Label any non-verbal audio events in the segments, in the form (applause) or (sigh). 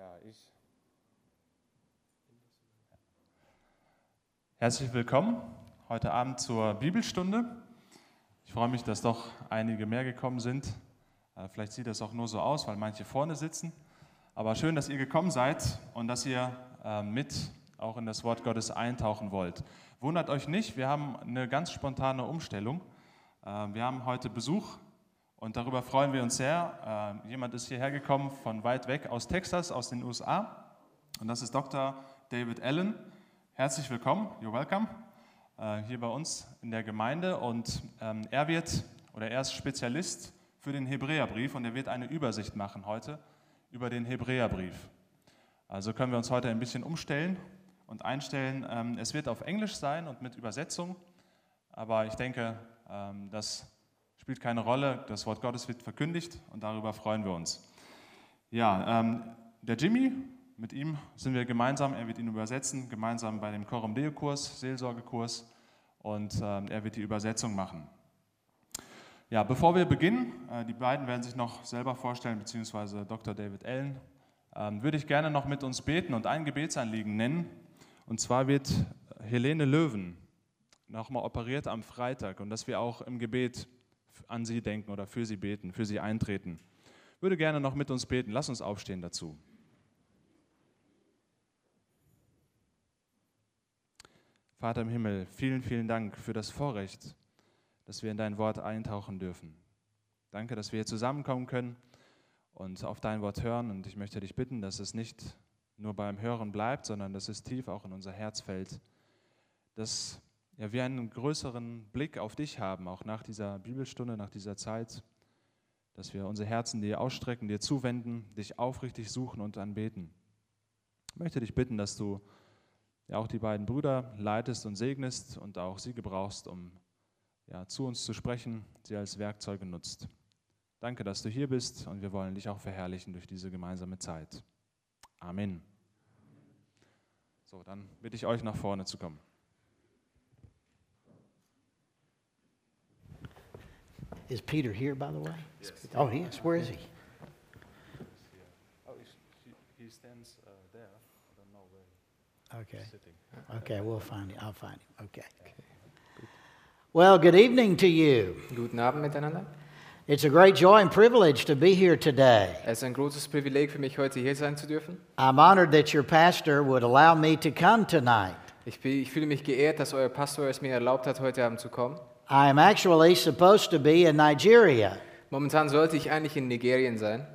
Ja, ich. Herzlich willkommen heute Abend zur Bibelstunde. Ich freue mich, dass doch einige mehr gekommen sind. Äh, Vielleicht sieht das auch nur so aus, weil manche vorne sitzen. Aber schön, dass ihr gekommen seid und dass ihr äh, mit auch in das Wort Gottes eintauchen wollt. Wundert euch nicht, wir haben eine ganz spontane Umstellung. Äh, Wir haben heute Besuch und darüber freuen wir uns sehr. Äh, Jemand ist hierher gekommen von weit weg aus Texas, aus den USA. Und das ist Dr. David Allen. Herzlich willkommen, you're welcome, äh, hier bei uns in der Gemeinde. Und ähm, er wird, oder er ist Spezialist für den Hebräerbrief und er wird eine Übersicht machen heute über den Hebräerbrief. Also können wir uns heute ein bisschen umstellen und einstellen. Ähm, Es wird auf Englisch sein und mit Übersetzung, aber ich denke, ähm, das spielt keine Rolle. Das Wort Gottes wird verkündigt und darüber freuen wir uns. Ja, ähm, der Jimmy, mit ihm sind wir gemeinsam, er wird ihn übersetzen, gemeinsam bei dem Corum Deo-Kurs, Seelsorgekurs und ähm, er wird die Übersetzung machen. Ja, bevor wir beginnen, äh, die beiden werden sich noch selber vorstellen, beziehungsweise Dr. David Allen, ähm, würde ich gerne noch mit uns beten und ein Gebetsanliegen nennen. Und zwar wird Helene Löwen nochmal operiert am Freitag und dass wir auch im Gebet an sie denken oder für sie beten, für sie eintreten. Würde gerne noch mit uns beten. Lass uns aufstehen dazu. Vater im Himmel, vielen, vielen Dank für das Vorrecht, dass wir in dein Wort eintauchen dürfen. Danke, dass wir hier zusammenkommen können und auf dein Wort hören. Und ich möchte dich bitten, dass es nicht nur beim Hören bleibt, sondern dass es tief auch in unser Herz fällt, dass ja, wir einen größeren Blick auf dich haben, auch nach dieser Bibelstunde, nach dieser Zeit, dass wir unsere Herzen dir ausstrecken, dir zuwenden, dich aufrichtig suchen und anbeten. Ich möchte dich bitten, dass du ja auch die beiden Brüder leitest und segnest und auch sie gebrauchst, um ja, zu uns zu sprechen, sie als Werkzeuge nutzt. Danke, dass du hier bist und wir wollen dich auch verherrlichen durch diese gemeinsame Zeit. Amen. So, dann bitte ich euch nach vorne zu kommen. Is Peter here, by the way? Oh, he is. Where is he? Oh, he stands uh, there. I don't know where Okay. sitting. Okay, we'll find him. I'll find him. Okay. Well, good evening to you. Guten Abend miteinander. It's a great joy and privilege to be here today. Es ist ein großes Privileg für mich, heute hier sein zu dürfen. I'm honored that your pastor would allow me to come tonight. Ich, bin, ich fühle mich geehrt, dass euer Pastor es mir erlaubt hat, heute Abend zu kommen. I am actually supposed to be in Nigeria, Momentan sollte ich eigentlich in Nigerien sein,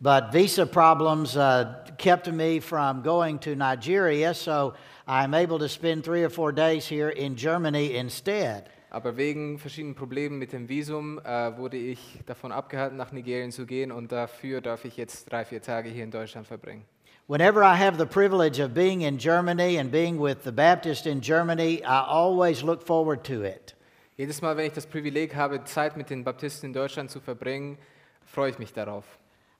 but visa problems uh, kept me from going to Nigeria, so I'm able to spend three or four days here in Germany instead. aber wegen verschiedenen Problemen mit dem Visum äh, wurde ich davon abgehalten, nach Nigerien zu gehen und dafür darf ich jetzt drei, vier Tage hier in Deutschland verbringen. Whenever I have the privilege of being in Germany and being with the Baptist in Germany, I always look forward to it. Jedes Mal, wenn ich das Privileg habe, Zeit mit den Baptisten in Deutschland zu verbringen, freue ich mich darauf.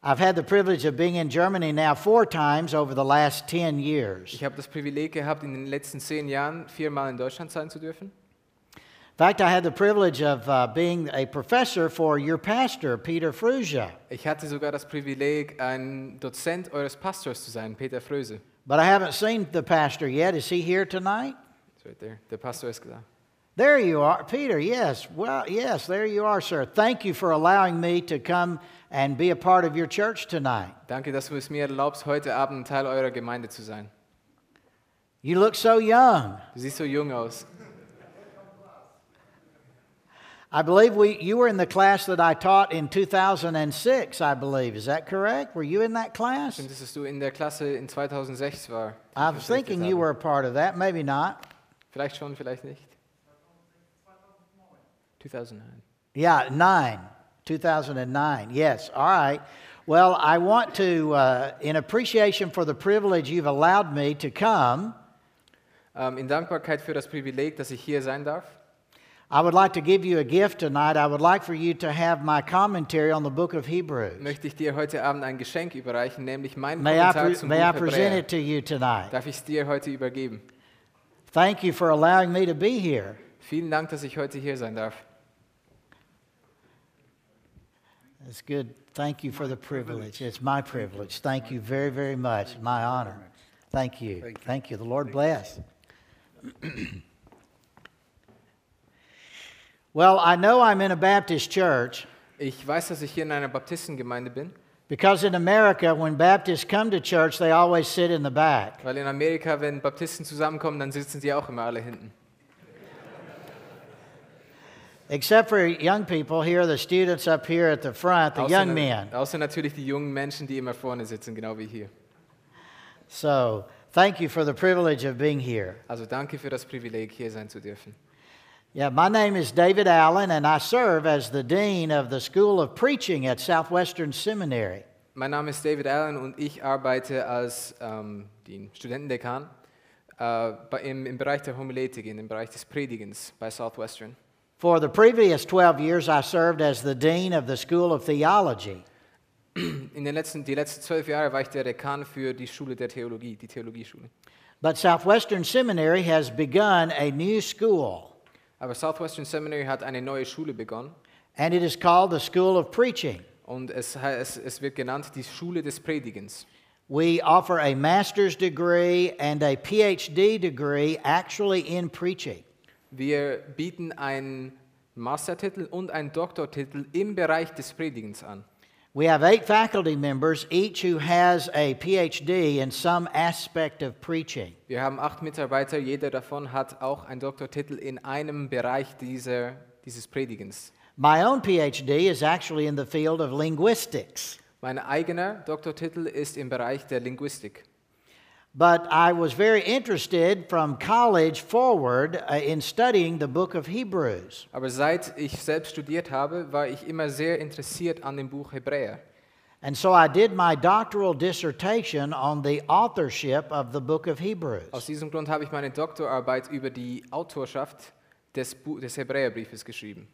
I've had the privilege of being in Germany now four times over the last 10 years. Ich habe das Privileg gehabt, in den letzten zehn Jahren viermal in Deutschland sein zu dürfen. In fact, I had the privilege of uh, being a professor for your pastor, Peter Fruja. Ich hatte sogar das Privileg, ein Dozent eures Pastors zu sein, Peter Fröse. But I haven't seen the pastor yet. Is he here tonight? That's right there. Der Pastor ist da. There you are. Peter, yes. Well, yes, there you are, sir. Thank you for allowing me to come and be a part of your church tonight. Danke, dass du es mir erlaubst, heute Abend Teil eurer Gemeinde zu sein. You look so young. Du siehst so jung aus. I believe we, you were in the class that I taught in 2006, I believe. Is that correct? Were you in that class? Stimmt, dass du in der Klasse in 2006 war. I was thinking you were a part of that. Maybe not. Vielleicht schon, vielleicht nicht. 2009. Yeah, nine. 2009. Yes. All right. Well, I want to, uh, in appreciation for the privilege you've allowed me to come, Ähm, in Dankbarkeit für das Privileg, dass ich hier sein darf, I would like to give you a gift tonight. I would like for you to have my commentary on the book of Hebrews. möchte ich dir heute Abend ein Geschenk überreichen, nämlich meinen May I, Kommentar pre- zum may I present Hebräer. it to you tonight? Darf ich es dir heute übergeben? Thank you for allowing me to be here. Vielen Dank, dass ich heute hier sein darf. It's good. Thank you for the privilege. It's my privilege. Thank you very, very much. My honor. Thank you. Thank you. The Lord bless. (clears throat) well, I know I'm in a Baptist church Ich weiß, dass ich hier in einer Baptistengemeinde bin, because in America, when Baptists come to church, they always sit in the back. weil in Amerika, wenn Baptisten zusammenkommen, dann sitzen sie auch immer alle hinten. Except for young people, here the students up here at the front, the young men. außer natürlich die jungen Menschen, die immer vorne sitzen, genau wie hier. So, thank you for the privilege of being here. Also danke für das Privileg, hier sein zu dürfen. Yeah, my name is David Allen, and I serve as the dean of the School of Preaching at Southwestern Seminary. Mein Name ist David Allen und ich arbeite als ähm, den Studentendekan äh, im, im Bereich der Homiletik, in dem Bereich des Predigens bei Southwestern. For the previous 12 years, I served as the dean of the School of Theology. (clears throat) In den letzten, die letzten zwölf Jahre war ich der Dekan für die Schule der Theologie, die Theologieschule. But Southwestern Seminary has begun a new school, Aber Southwestern Seminary hat eine neue Schule begonnen and it is called the School of Preaching. und es, he- es, es wird genannt die Schule des Predigens. We offer a master's degree and a PhD degree actually in preaching. Wir bieten einen Mastertitel und einen Doktortitel im Bereich des Predigens an. We have eight faculty members, each who has a PhD in some aspect of preaching. Wir haben acht Mitarbeiter, jeder davon hat auch einen Doktortitel in einem Bereich dieser, dieses Predigens. My own PhD is actually in the field of linguistics, Mein eigener Doktortitel ist im Bereich der Linguistik. But I was very interested from college forward uh, in studying the book of Hebrews. Aber seit ich selbst studiert habe, war ich immer sehr interessiert an dem Buch Hebräer. And so I did my doctoral dissertation on the authorship of the book of Hebrews. Aus diesem Grund habe ich meine Doktorarbeit über die Autorschaft des, Bu des Hebräerbriefes geschrieben.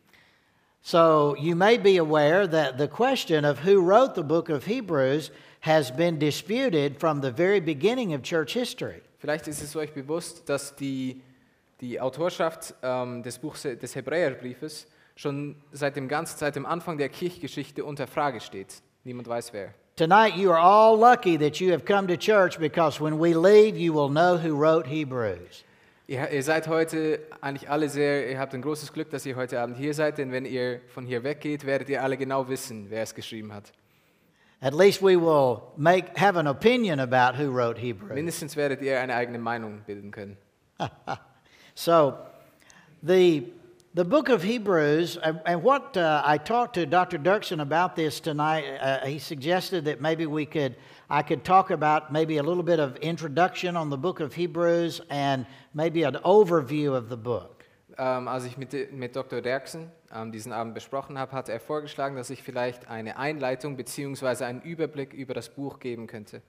So you may be aware that the question of who wrote the book of Hebrews has been disputed from the very beginning of church history. Vielleicht ist es euch bewusst, dass die, die Autorschaft ähm, des Buchs des Hebräerbriefes schon seit dem, ganz, seit dem Anfang der Kirchgeschichte unter Frage steht. Niemand weiß wer. Tonight, you are all lucky that you have come to church because when we leave, you will know who wrote Hebrews. Ihr, ihr seid heute eigentlich alle sehr, ihr habt ein großes Glück, dass ihr heute Abend hier seid, denn wenn ihr von hier weggeht, werdet ihr alle genau wissen, wer es geschrieben hat. At least we will make, have an opinion about who wrote Hebrews. Mindestens werdet ihr eine eigene Meinung bilden können. (laughs) So, the, the book of Hebrews, and, and what uh, I talked to Dr. Dirksen about this tonight, uh, he suggested that maybe we could, I could talk about maybe a little bit of introduction on the book of Hebrews and maybe an overview of the book. Ähm, als ich mit, mit Dr. Derksen ähm, diesen Abend besprochen habe, hat er vorgeschlagen, dass ich vielleicht eine Einleitung bzw. einen Überblick über das Buch geben könnte.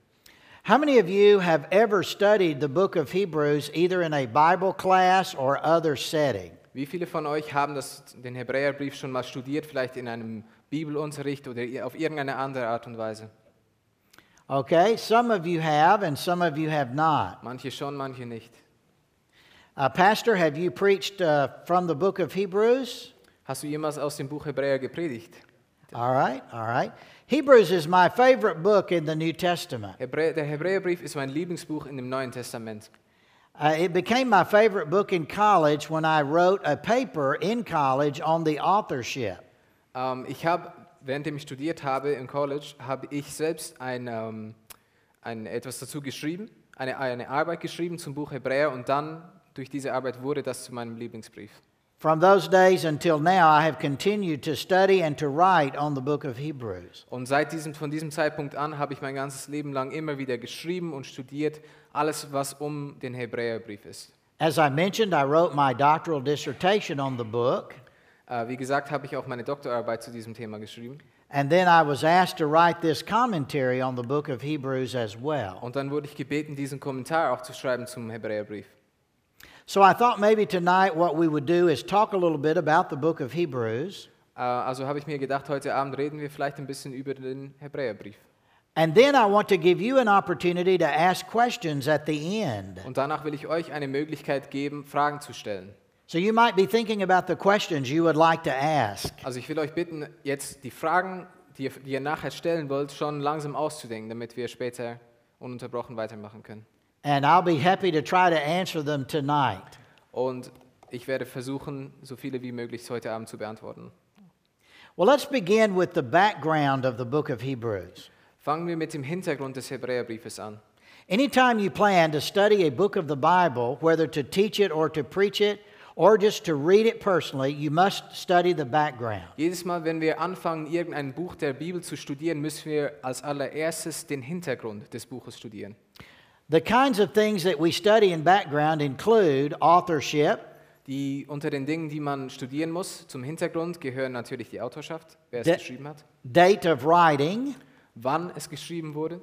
How many of you have ever studied the book of Hebrews either in a Bible class or other setting? Wie viele von euch haben das, den Hebräerbrief schon mal studiert, vielleicht in einem Bibelunterricht oder auf irgendeine andere Art und Weise? Okay, some of you have and some of you have not. Manche schon, manche nicht. Uh, Pastor, have you preached uh, from the book of Hebrews? Hast du jemals aus dem Buch Hebräer gepredigt? All right, all right. Hebrews is my favorite book in the New Testament. Hebrä der Hebräerbrief ist mein Lieblingsbuch in dem Neuen Testament. Uh, it became my favorite book in college when I wrote a paper in college on the authorship. Ähm, ich habe, währenddem ich studiert habe im College, habe ich selbst ein, ähm, ein, etwas dazu geschrieben, eine, eine Arbeit geschrieben zum Buch Hebräer und dann durch diese Arbeit wurde das zu meinem Lieblingsbrief. From those days until now, I have continued to study and to write on the book of Hebrews. Und seit diesem, von diesem Zeitpunkt an habe ich mein ganzes Leben lang immer wieder geschrieben und studiert, alles was um den Hebräerbrief ist. As I mentioned, I wrote my doctoral dissertation on the book, Äh, wie gesagt, habe ich auch meine Doktorarbeit zu diesem Thema geschrieben. and then I was asked to write this commentary on the book of Hebrews as well. Und dann wurde ich gebeten, diesen Kommentar auch zu schreiben zum Hebräerbrief. So I thought maybe tonight what we would do is talk a little bit about the book of Hebrews, Äh, also habe ich mir gedacht, heute Abend reden wir vielleicht ein bisschen über den Hebräerbrief. and then I want to give you an opportunity to ask questions at the end. Und danach will ich euch eine Möglichkeit geben, Fragen zu stellen. So you might be thinking about the questions you would like to ask. Also ich will euch bitten, jetzt die Fragen die ihr, die ihr nachher stellen wollt, schon langsam auszudenken, damit wir später ununterbrochen weitermachen können. And I'll be happy to try to answer them tonight. Und ich werde versuchen, so viele wie möglich heute Abend zu beantworten. Well, let's begin with the background of the book of Hebrews. Fangen wir mit dem Hintergrund des Hebräerbriefes an. Anytime you plan to study a book of the Bible, whether to teach it or to preach it, or just to read it personally, you must study the background. Jedes Mal, wenn wir anfangen, irgendein Buch der Bibel zu studieren, müssen wir als allererstes den Hintergrund des Buches studieren. The kinds of things that we study in background include authorship, Die unter den Dingen, die man studieren muss, zum Hintergrund gehören natürlich die Autorschaft, wer es geschrieben hat, date of writing, wann es geschrieben wurde,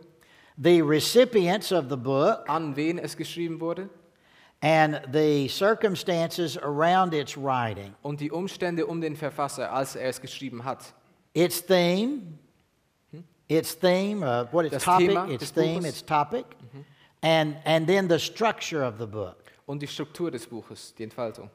the recipients of the book, an wen es geschrieben wurde. And the circumstances around its writing. und die Umstände um den Verfasser, als er es geschrieben hat. Its theme, its theme, uh, what its Das topic, Thema its theme, Buches. its topic, and, and then the structure of the book. Und die Struktur des Buches, die Entfaltung.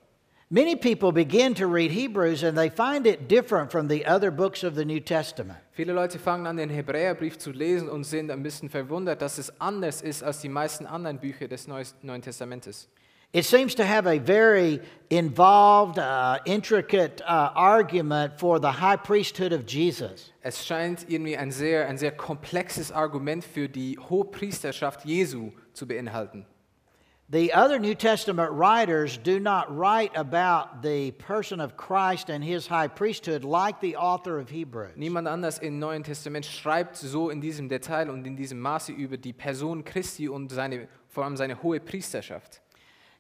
Many people begin to read Hebrews and they find it different from the other books of the New Testament. Viele Leute fangen an, den Hebräerbrief zu lesen und sind ein bisschen verwundert, dass es anders ist als die meisten anderen Bücher des Neuen Testamentes. It seems to have a very involved, uh, intricate uh, argument for the high priesthood of Jesus. Es scheint irgendwie ein sehr, ein sehr komplexes Argument für die Hohepriesterschaft Jesu zu beinhalten. The other New Testament writers do not write about the person of Christ and his high priesthood like the author of Hebrews. Niemand anders im Neuen Testament schreibt so in diesem Detail und in diesem Maße über die Person Christi und seine, vor allem seine hohe Priesterschaft.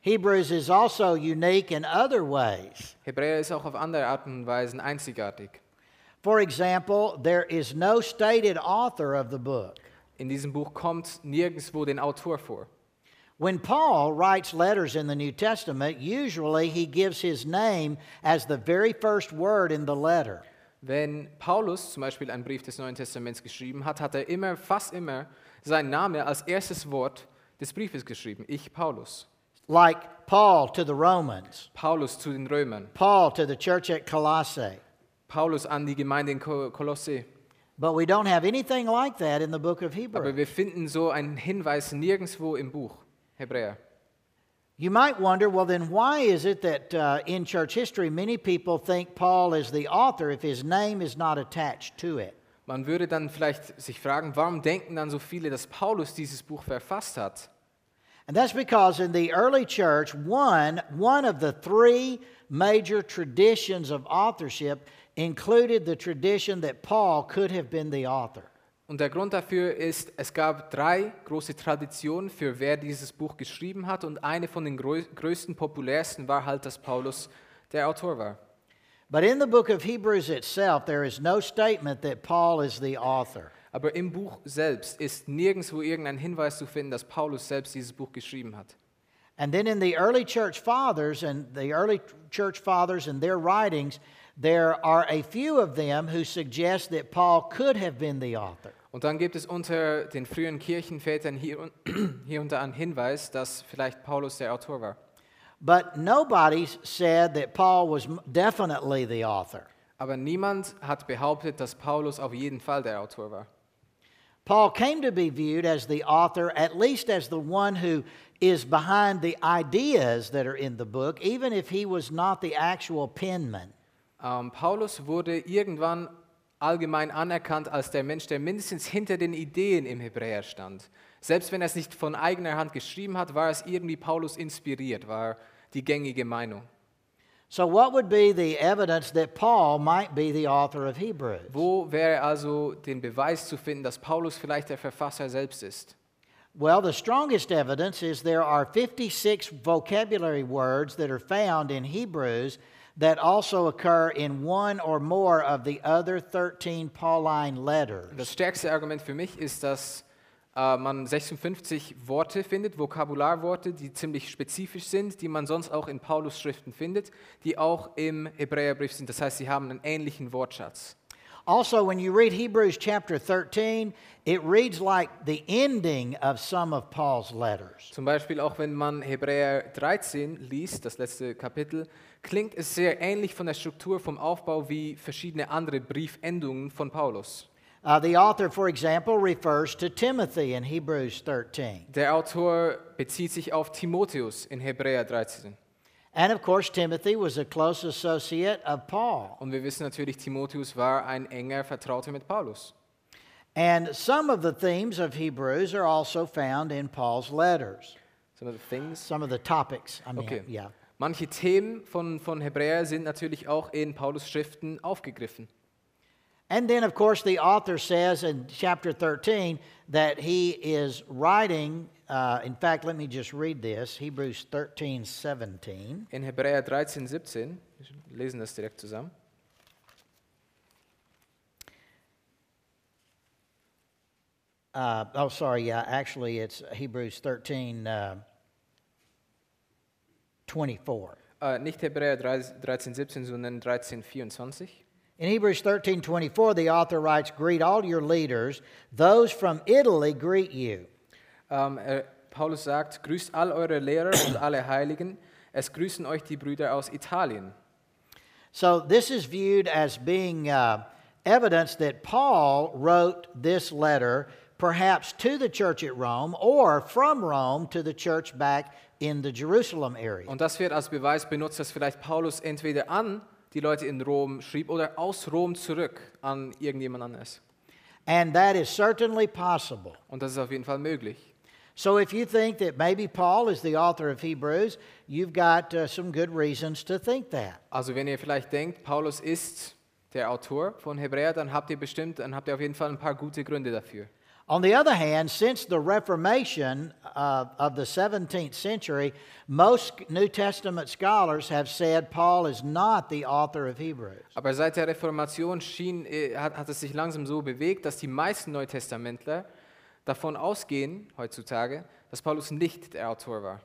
Hebrews is also unique in other ways. Hebräer ist auch auf andere Arten und Weisen einzigartig. For example, there is no stated author of the book. In diesem Buch kommt nirgendwo den Autor vor. When Paul writes letters in the New Testament, usually he gives his name as the very first word in the letter. Wenn Paulus zum Beispiel einen Brief des Neuen Testaments geschrieben hat, hat er immer, fast immer, seinen Namen als erstes Wort des Briefes geschrieben. Ich, Paulus. Like Paul to the Romans, Paulus zu den Römern. Paul to the church at Colossae. Paulus an die Gemeinde in Ko- Kolosse. But we don't have anything like that in the book of Aber Hebrews. wir finden so einen Hinweis nirgendwo im Buch Hebräer. You might wonder, well, then why is it that uh, in church history many people think Paul is the author if his name is not attached to it? Man würde dann vielleicht sich fragen, warum denken dann so viele, dass Paulus dieses Buch verfasst hat? And that's because in the early church, one, one of the three major traditions of authorship included the tradition that Paul could have been the author. Und der Grund dafür ist, es gab drei große Traditionen für wer dieses Buch geschrieben hat und eine von den größten, populärsten war halt, dass Paulus der Autor war. But in the book of Hebrews itself, there is no statement that Paul is the author. Aber im Buch selbst ist nirgendwo irgendein Hinweis zu finden, dass Paulus selbst dieses Buch geschrieben hat. And then in the early church fathers and the early church fathers and their writings, there are a few of them who suggest that Paul could have been the author. Und dann gibt es unter den frühen Kirchenvätern hier, und- (clears throat) hier und da einen Hinweis, dass vielleicht Paulus der Autor war. But nobody said that Paul was definitely the author. Aber niemand hat behauptet, dass Paulus auf jeden Fall der Autor war. Paul came to be viewed as the author, at least as the one who is behind the ideas that are in the book, even if he was not the actual penman. Ähm, Paulus wurde irgendwann allgemein anerkannt als der Mensch, der mindestens hinter den Ideen im Hebräer stand. Selbst wenn er es nicht von eigener Hand geschrieben hat, war es irgendwie Paulus inspiriert, war die gängige Meinung. So, what would be the evidence that Paul might be the author of Hebrews? Wo wäre also den Beweis zu finden, dass Paulus vielleicht der Verfasser selbst ist? Well, the strongest evidence is there are 56 vocabulary words that are found in Hebrews that also occur in one or more of the other 13 Pauline letters. Das stärkste Argument für mich ist, dass äh, man 56 Worte findet, Vokabularworte, die ziemlich spezifisch sind, die man sonst auch in Paulus Schriften findet, die auch im Hebräerbrief sind. Das heißt, sie haben einen ähnlichen Wortschatz. Also, when you read Hebrews chapter 13, it reads like the ending of some of Paul's letters. Zum Beispiel auch wenn man Hebräer 13 liest, das letzte Kapitel, klingt es sehr ähnlich von der Struktur, vom Aufbau wie verschiedene andere Briefendungen von Paulus. Uh, the author, for example, refers to Timothy in Hebrews 13. Der Autor bezieht sich auf Timotheus in Hebräer 13. And of course, Timothy was a close associate of Paul. Und wir wissen natürlich, Timotheus war ein enger Vertrauter mit Paulus. And some of the themes of Hebrews are also found in Paul's letters. Some of the things. Some of the topics, I mean, Okay. yeah. Manche Themen von, von Hebräer sind natürlich auch in Paulus Schriften aufgegriffen. And then, of course, the author says in chapter 13 that he is writing. Uh, in fact, let me just read this Hebrews 13 17. In Hebräer 13, 17, wir lesen das direkt zusammen. Uh, oh, sorry, yeah, actually, it's Hebrews 13 uh, 24. Äh, nicht Hebräer 13, 17, sondern 13, 24. In Hebrews 13 24, the author writes, Greet all your leaders. Those from Italy greet you. Ähm, äh, Paulus sagt, grüßt all eure Lehrer und alle Heiligen. Es grüßen euch die Brüder aus Italien. So, this is viewed as being uh, evidence that Paul wrote this letter perhaps to the church at Rome or from Rome to the church back in the Jerusalem area. Und das wird als Beweis benutzt, dass vielleicht Paulus entweder an die Leute in Rom schrieb oder aus Rom zurück an irgendjemand anderes. And that is certainly possible. Und das ist auf jeden Fall möglich. So, if you think that maybe Paul is the author of Hebrews, you've got uh, some good reasons to think that. Also wenn ihr vielleicht denkt, Paulus ist der Autor von Hebräer, dann habt ihr bestimmt, dann habt ihr auf jeden Fall ein paar gute Gründe dafür. On the other hand, since the Reformation uh, of the 17th century, most New Testament scholars have said Paul is not the author of Hebrews. Aber seit der Reformation schien, äh, hat, hat es sich langsam so bewegt, dass die meisten Neutestamentler davon ausgehen, heutzutage, dass Paulus nicht der Autor war.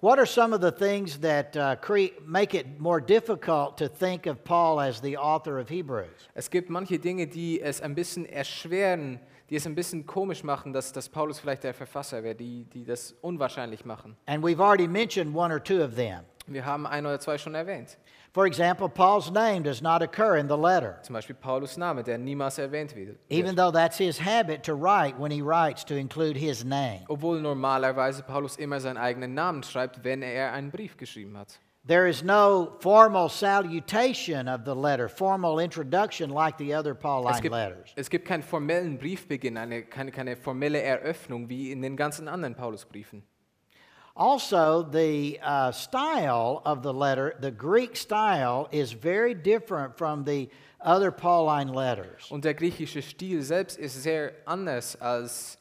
What are some of the things that uh, make it more difficult to think of Paul as the author of Hebrews? Es gibt manche Dinge, die es ein bisschen erschweren, die es ein bisschen komisch machen, dass, dass Paulus vielleicht der Verfasser wäre, die, die das unwahrscheinlich machen. And we've already mentioned one or two of them. Wir haben ein oder zwei schon erwähnt. For example, Paul's name does not occur in the letter, Zum Beispiel Paulus Name, der niemals erwähnt wird. even though that's his habit to write when he writes to include his name. Obwohl normalerweise Paulus immer seinen eigenen Namen schreibt, wenn er einen Brief geschrieben hat. There is no formal salutation of the letter, formal introduction like the other Es Pauline gibt, letters. es gibt keinen formellen Briefbeginn, eine, keine, keine formelle Eröffnung wie in den ganzen anderen Paulusbriefen. Also, the uh, style of the letter, the Greek style, is very different from the other Pauline letters. Und der griechische Stil selbst ist sehr anders als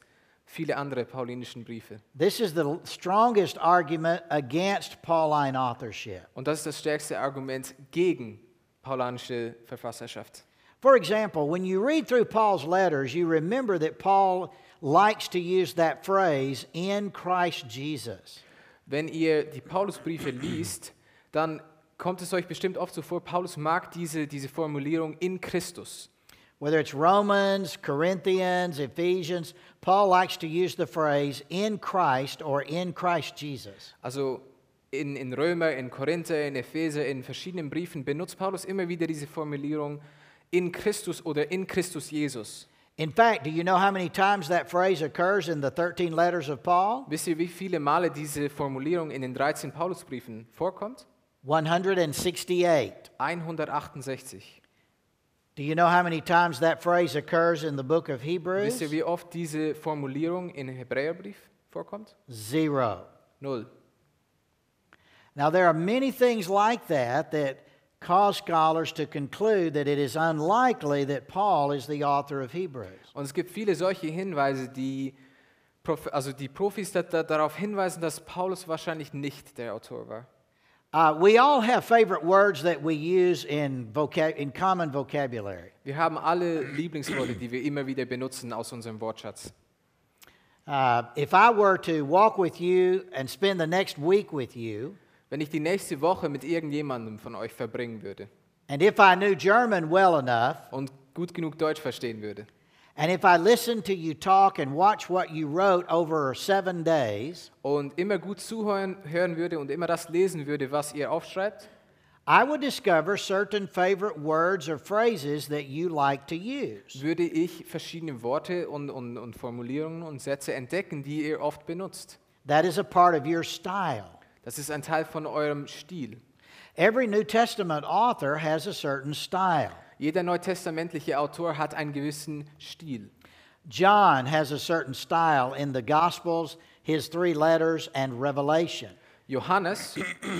viele andere paulinischen Briefe. This is the strongest argument against Pauline authorship. Und das ist das stärkste Argument gegen paulanische Verfasserschaft. For example, when you read through Paul's letters, you remember that Paul likes to use that phrase, in Christ Jesus. Wenn ihr die Paulusbriefe liest, dann kommt es euch bestimmt oft so vor, Paulus mag diese, diese Formulierung in Christus. Whether it's Romans, Corinthians, Ephesians, Paul likes to use the phrase in Christ or in Christ Jesus. Also in, in Römer, in Korinther, in Epheser, in verschiedenen Briefen benutzt Paulus immer wieder diese Formulierung in Christus oder in Christus Jesus. In fact, do you know how many times that phrase occurs in the 13 letters of Paul? Wisst ihr, wie viele Male diese Formulierung in den 13 Paulusbriefen vorkommt? 168. 168. Do you know how many times that phrase occurs in the book of Hebrews? Wisst ihr, wie oft diese Formulierung in Hebräerbrief vorkommt? Zero. Null. Now, there are many things like that that cause scholars to conclude that it is unlikely that Paul is the author of Hebrews. Und es gibt viele solche Hinweise, die, also die Profis da, da, darauf hinweisen, dass Paulus wahrscheinlich nicht der Autor war. Uh, we all have favorite words that we use in, vocab- in common vocabulary. Wir haben alle Lieblingsworte, die wir immer wieder benutzen aus unserem Wortschatz. Uh, if I were to walk with you and spend the next week with you, Wenn ich die nächste Woche mit irgendjemandem von euch verbringen würde and if I knew German well enough, und gut genug Deutsch verstehen würde. And if I listened to you talk and watch what you wrote over seven days, Und immer gut zuhören hören würde und immer das lesen würde, was ihr aufschreibt, I would discover certain favorite words or phrases that you like to use. würde ich verschiedene Worte und, und, und Formulierungen und Sätze entdecken, die ihr oft benutzt. That is a part of your style. Das ist ein Teil von eurem Stil. Every New Testament author has a certain style. Jeder neutestamentliche Autor hat einen gewissen Stil. John has a certain style in the Gospels, his three letters, and Revelation. Johannes,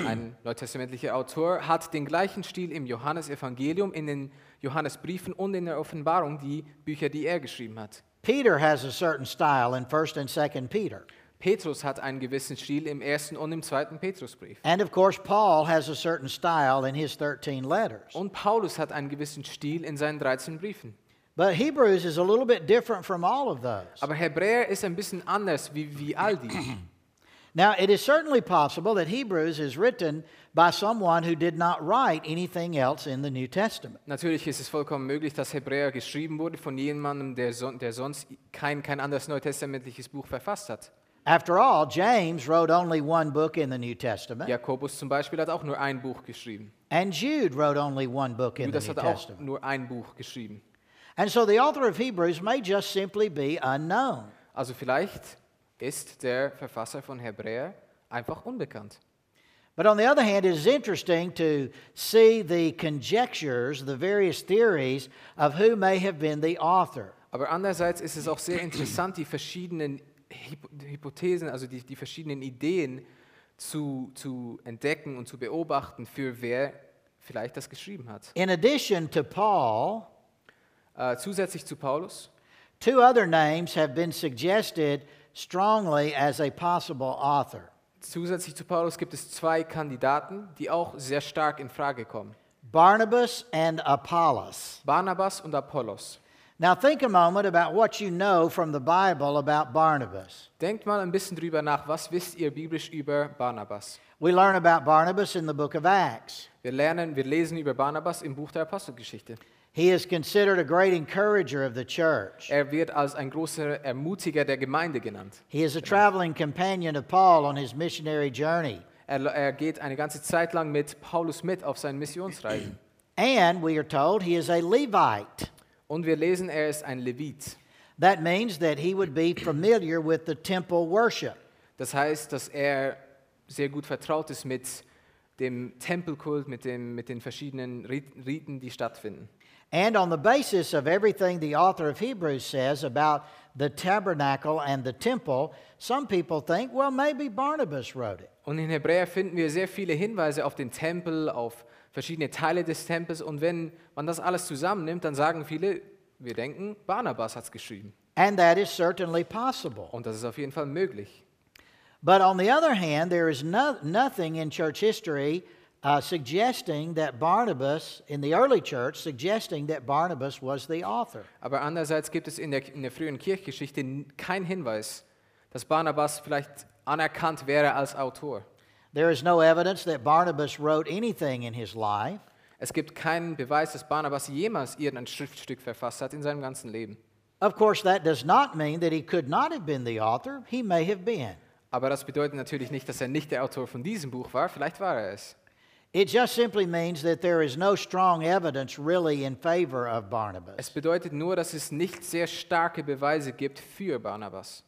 ein neutestamentlicher Autor, hat den gleichen Stil im Johannesevangelium, in den Johannesbriefen und in der Offenbarung, die Bücher, die er geschrieben hat. Peter has a certain style in 1st and 2nd Peter. Petrus hat einen gewissen Stil im ersten und im zweiten Petrusbrief. And of course, Paul has a certain style in his 13 letters. Und Paulus hat einen gewissen Stil in seinen 13 Briefen. But Hebrews is a little bit different from all of those. Aber Hebräer ist ein bisschen anders wie, wie all die. (clears throat) Now, it is certainly possible that Hebrews is written by someone who did not write anything else in the New Testament. Natürlich ist es vollkommen möglich, dass Hebräer geschrieben wurde von jemandem, der, son der sonst kein, kein anderes neutestamentliches Buch verfasst hat. After all, James wrote only one book in the New Testament, Jakobus zum Beispiel hat auch nur ein Buch geschrieben. and Jude wrote only one book in the Judas New hat auch Testament. nur ein Buch geschrieben. And so the author of Hebrews may just simply be unknown. Also vielleicht ist der Verfasser von Hebräer einfach unbekannt. But on the other hand, it is interesting to see the conjectures, the various theories of who may have been the author. Aber andererseits ist es auch sehr interessant, die verschiedenen Hypothesen, also die, die verschiedenen Ideen zu, zu entdecken und zu beobachten, für wer vielleicht das geschrieben hat. In addition to Paul, Äh, zusätzlich zu Paulus two other names have been suggested strongly as a possible author Zusätzlich zu Paulus gibt es zwei Kandidaten, die auch sehr stark in Frage kommen. Barnabas and Apollos. Barnabas und Apollos. Now, think a moment about what you know from the Bible about Barnabas. Denkt mal ein bisschen drüber nach, was wisst ihr biblisch über Barnabas? We learn about Barnabas in the book of Acts. Wir lernen, wir lesen über Barnabas im Buch der Apostelgeschichte. He is considered a great encourager of the church. Er wird als ein großer Ermutiger der Gemeinde genannt. He is a traveling companion of Paul on his missionary journey. Er, er geht eine ganze Zeit lang mit Paulus mit auf seinen Missionsreisen. And we are told he is a Levite. Und wir lesen, er ist ein Levit. That means that he would be familiar with the temple worship. Das heißt, dass er sehr gut vertraut ist mit dem Tempelkult, mit, dem, mit den verschiedenen Rit- Riten, die stattfinden. And on the basis of everything the author of Hebrews says about the tabernacle and the temple, some people think, well, maybe Barnabas wrote it. Und in Hebräer finden wir sehr viele Hinweise auf den Tempel, auf verschiedene Teile des Tempels. Und wenn man das alles zusammennimmt, dann sagen viele, wir denken, Barnabas hat es geschrieben. And that is certainly possible. Und das ist auf jeden Fall möglich. But on the other hand, there is no, nothing in church history uh, suggesting that Barnabas, in the early church, suggesting that Barnabas was the author. Aber andererseits gibt es in der, in der frühen Kirchgeschichte keinen Hinweis, dass Barnabas vielleicht anerkannt wäre als Autor. There is no evidence that Barnabas wrote anything in his life. Es gibt keinen Beweis, dass Barnabas jemals irgendein Schriftstück verfasst hat in seinem ganzen Leben. Of course, that does not mean that he could not have been the author. He may have been. Aber das bedeutet natürlich nicht, dass er nicht der Autor von diesem Buch war. Vielleicht war er es. It just simply means that there is no strong evidence really in favor of Barnabas. Es bedeutet nur, dass es nicht sehr starke Beweise gibt für Barnabas.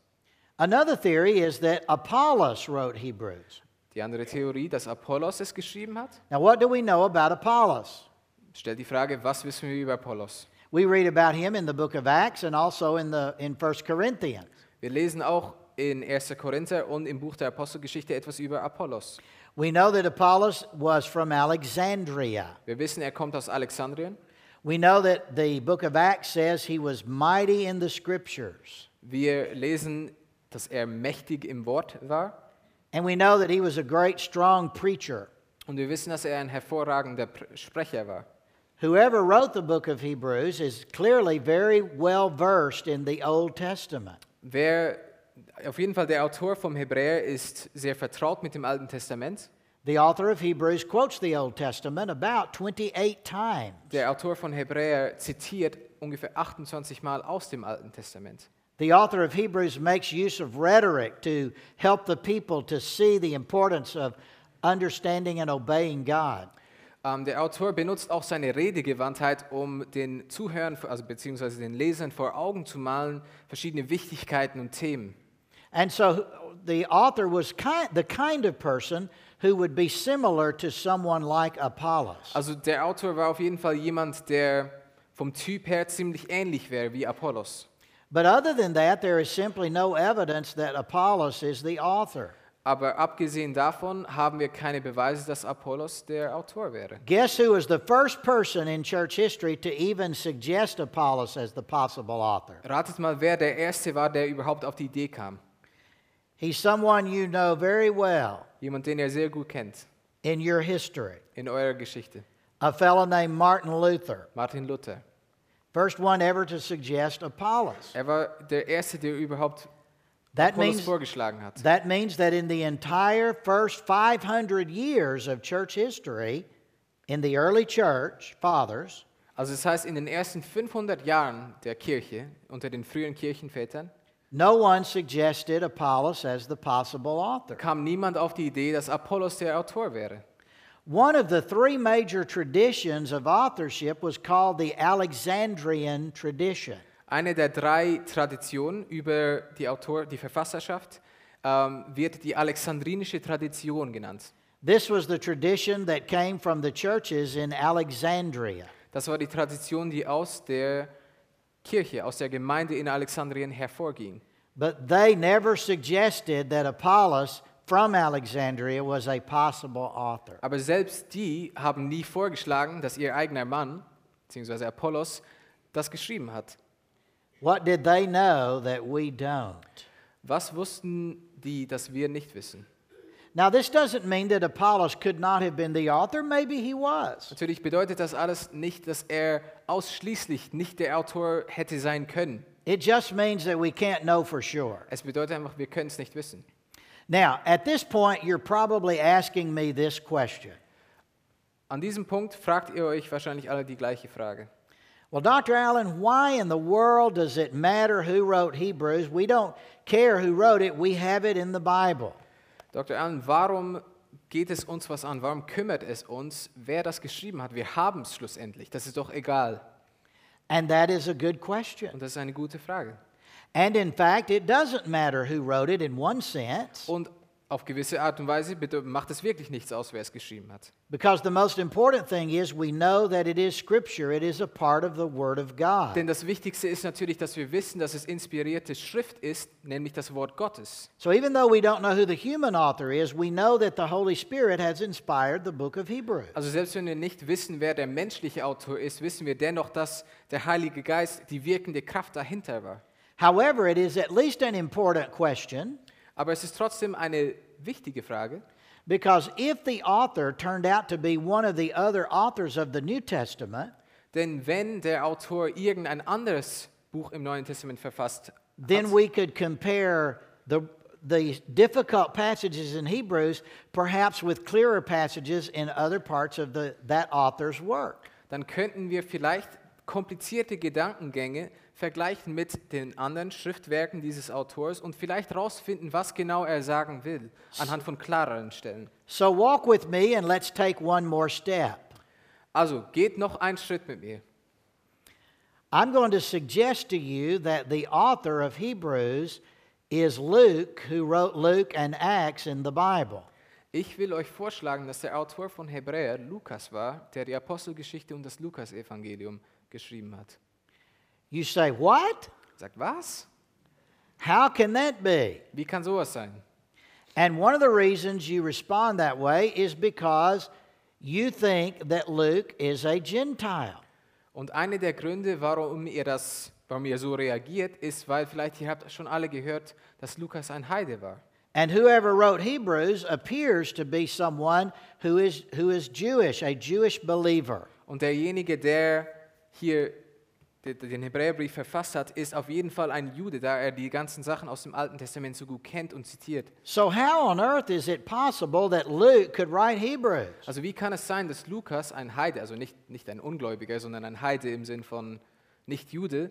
Another theory is that Apollos wrote Hebrews. Die andere Theorie, dass Apollos es geschrieben hat, Now, what do we know about Apollos? stellt die Frage, was wissen wir über Apollos? We read about him in the book of Acts and also in, the, in 1 Corinthians. Wir lesen auch in 1. Korinther und im Buch der Apostelgeschichte etwas über Apollos. We know that Apollos was from Alexandria. Wir wissen, er kommt aus Alexandrien. We know that the book of Acts says he was mighty in the scriptures. Wir lesen, dass er mächtig im Wort war. And we know that he was a great, strong preacher. Und wir wissen, dass er ein hervorragender Pr- Sprecher war. Whoever wrote the book of Hebrews is clearly very well versed in the Old Testament. Wer, auf jeden Fall der Autor vom Hebräer ist sehr vertraut mit dem Alten Testament. The author of Hebrews quotes the Old Testament about 28 times. Der Autor von Hebräer zitiert ungefähr 28 Mal aus dem Alten Testament. The author of Hebrews makes use of rhetoric to help the people to see the importance of understanding and obeying God. Ähm, der Autor benutzt auch seine Redegewandtheit, um den Zuhörern, also beziehungsweise den Lesern vor Augen zu malen, verschiedene Wichtigkeiten und Themen. And so the author was kind, the kind of person who would be similar to someone like Apollos. Also der Autor war auf jeden Fall jemand, der vom Typ her ziemlich ähnlich wäre wie Apollos. But other than that, there is simply no evidence that Apollos is the author. Aber abgesehen davon haben wir keine Beweise, dass Apollos der Autor wäre. Guess who was the first person in church history to even suggest Apollos as the possible author? Ratet mal, wer der Erste war, der überhaupt auf die Idee kam. He's someone you know very well Jemand, den ihr sehr gut kennt in your history, in eurer Geschichte. a fellow named Martin Luther. Martin Luther. First one ever to suggest Apollos. Er war der Erste, der überhaupt That Apollos means, vorgeschlagen hat. that means that in the entire first 500 years of church history, in the early church, fathers, Also das heißt, in den ersten 500 Jahren der Kirche, unter den frühen Kirchenvätern, no one suggested Apollos as the possible author. kam niemand auf die Idee, dass Apollos der Autor wäre. One of the three major traditions of authorship was called the Alexandrian tradition. Eine der drei Traditionen über die, Autor, die Verfasserschaft ähm, wird die alexandrinische Tradition genannt. This was the tradition that came from the churches in Alexandria. Das war die Tradition, die aus der Kirche, aus der Gemeinde in Alexandrien hervorging. But they never suggested that Apollos from Alexandria was a possible author. Aber selbst die haben nie vorgeschlagen, dass ihr eigener Mann, beziehungsweise Apollos, das geschrieben hat. What did they know that we don't? Was wussten die, dass wir nicht wissen? Now, this doesn't mean that Apollos could not have been the author. Maybe he was. Natürlich bedeutet das alles nicht, dass er ausschließlich nicht der Autor hätte sein können. It just means that we can't know for sure. Es bedeutet einfach, wir können es nicht wissen. Now, at this point, you're probably asking me this question An diesem Punkt fragt ihr euch wahrscheinlich alle die gleiche Frage. Well, Dr. Allen, why in the world does it matter who wrote Hebrews? We don't care who wrote it, we have it in the Bible. Dr. Allen, warum geht es uns was an? Warum kümmert es uns, wer das geschrieben hat? Wir haben es schlussendlich. Das ist doch egal. And that is a good question. Und das ist eine gute Frage. And in fact, it doesn't matter who wrote it in one sense, Und auf gewisse Art und Weise macht es wirklich nichts aus, wer es geschrieben hat. because the most important thing is we know that it is Scripture, it is a part of the Word of God. Denn das Wichtigste ist natürlich, dass wir wissen, dass es inspirierte Schrift ist, nämlich das Wort Gottes. So even though we don't know who the human author is, we know that the Holy Spirit has inspired the book of Hebrews. Also selbst wenn wir nicht wissen, wer der menschliche Autor ist, wissen wir dennoch, dass der Heilige Geist die wirkende Kraft dahinter war. However, it is at least an important question Aber es ist trotzdem eine wichtige Frage, because if the author turned out to be one of the other authors of the New Testament, denn wenn der Autor irgendein anderes Buch im Neuen Testament verfasst then hat, we could compare the the difficult passages in Hebrews perhaps with clearer passages in other parts of the, that author's work. dann könnten wir vielleicht komplizierte Gedankengänge vergleichen mit den anderen Schriftwerken dieses Autors und vielleicht herausfinden, was genau er sagen will, anhand von klareren Stellen. So walk with me and let's take one more step. Also geht noch einen Schritt mit mir. I'm going to suggest to you that the author of Hebrews is Luke, who wrote Luke and Acts in the Bible. Ich will euch vorschlagen, dass der Autor von Hebräer Lukas war, der die Apostelgeschichte und das Lukasevangelium geschrieben hat. You say, What? Sagt, was? How can that be? Wie kann sowas sein? And one of the reasons you respond that way is because you think that Luke is a Gentile. Und einer der Gründe, warum ihr, das, warum ihr so reagiert, ist, weil vielleicht ihr habt schon alle gehört, dass Lukas ein Heide war. And whoever wrote Hebrews appears to be someone who is, who is Jewish, a Jewish believer. Und derjenige, der hier den Hebräerbrief verfasst hat, ist auf jeden Fall ein Jude, da er die ganzen Sachen aus dem Alten Testament so gut kennt und zitiert. So, how on earth is it possible that Luke could write Hebrews? Also wie kann es sein, dass Lukas ein Heide, also nicht, nicht ein Ungläubiger, sondern ein Heide im Sinn von Nicht-Jude,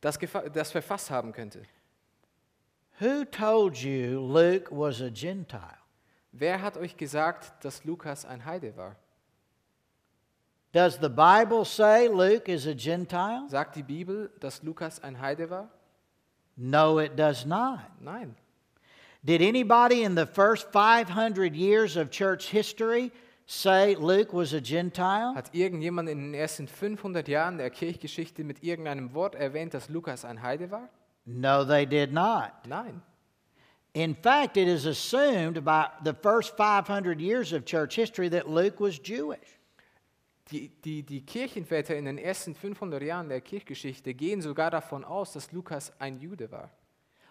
das, gefa- das verfasst haben könnte. Who told you Luke was a Gentile? Wer hat euch gesagt, dass Lukas ein Heide war? Does the Bible say Luke is a Gentile? Sagt die Bibel, dass Lukas ein Heide war? No, it does not. Nein. Did anybody in the first 500 years of church history say Luke was a Gentile? Hat irgendjemand in den ersten 500 Jahren der Kirchgeschichte mit irgendeinem Wort erwähnt, dass Lukas ein Heide war? No, they did not. Nein. In fact, it is assumed by the first 500 years of church history that Luke was Jewish. Die, die, die Kirchenväter in den ersten 500 Jahren der Kirchgeschichte gehen sogar davon aus, dass Lukas ein Jude war.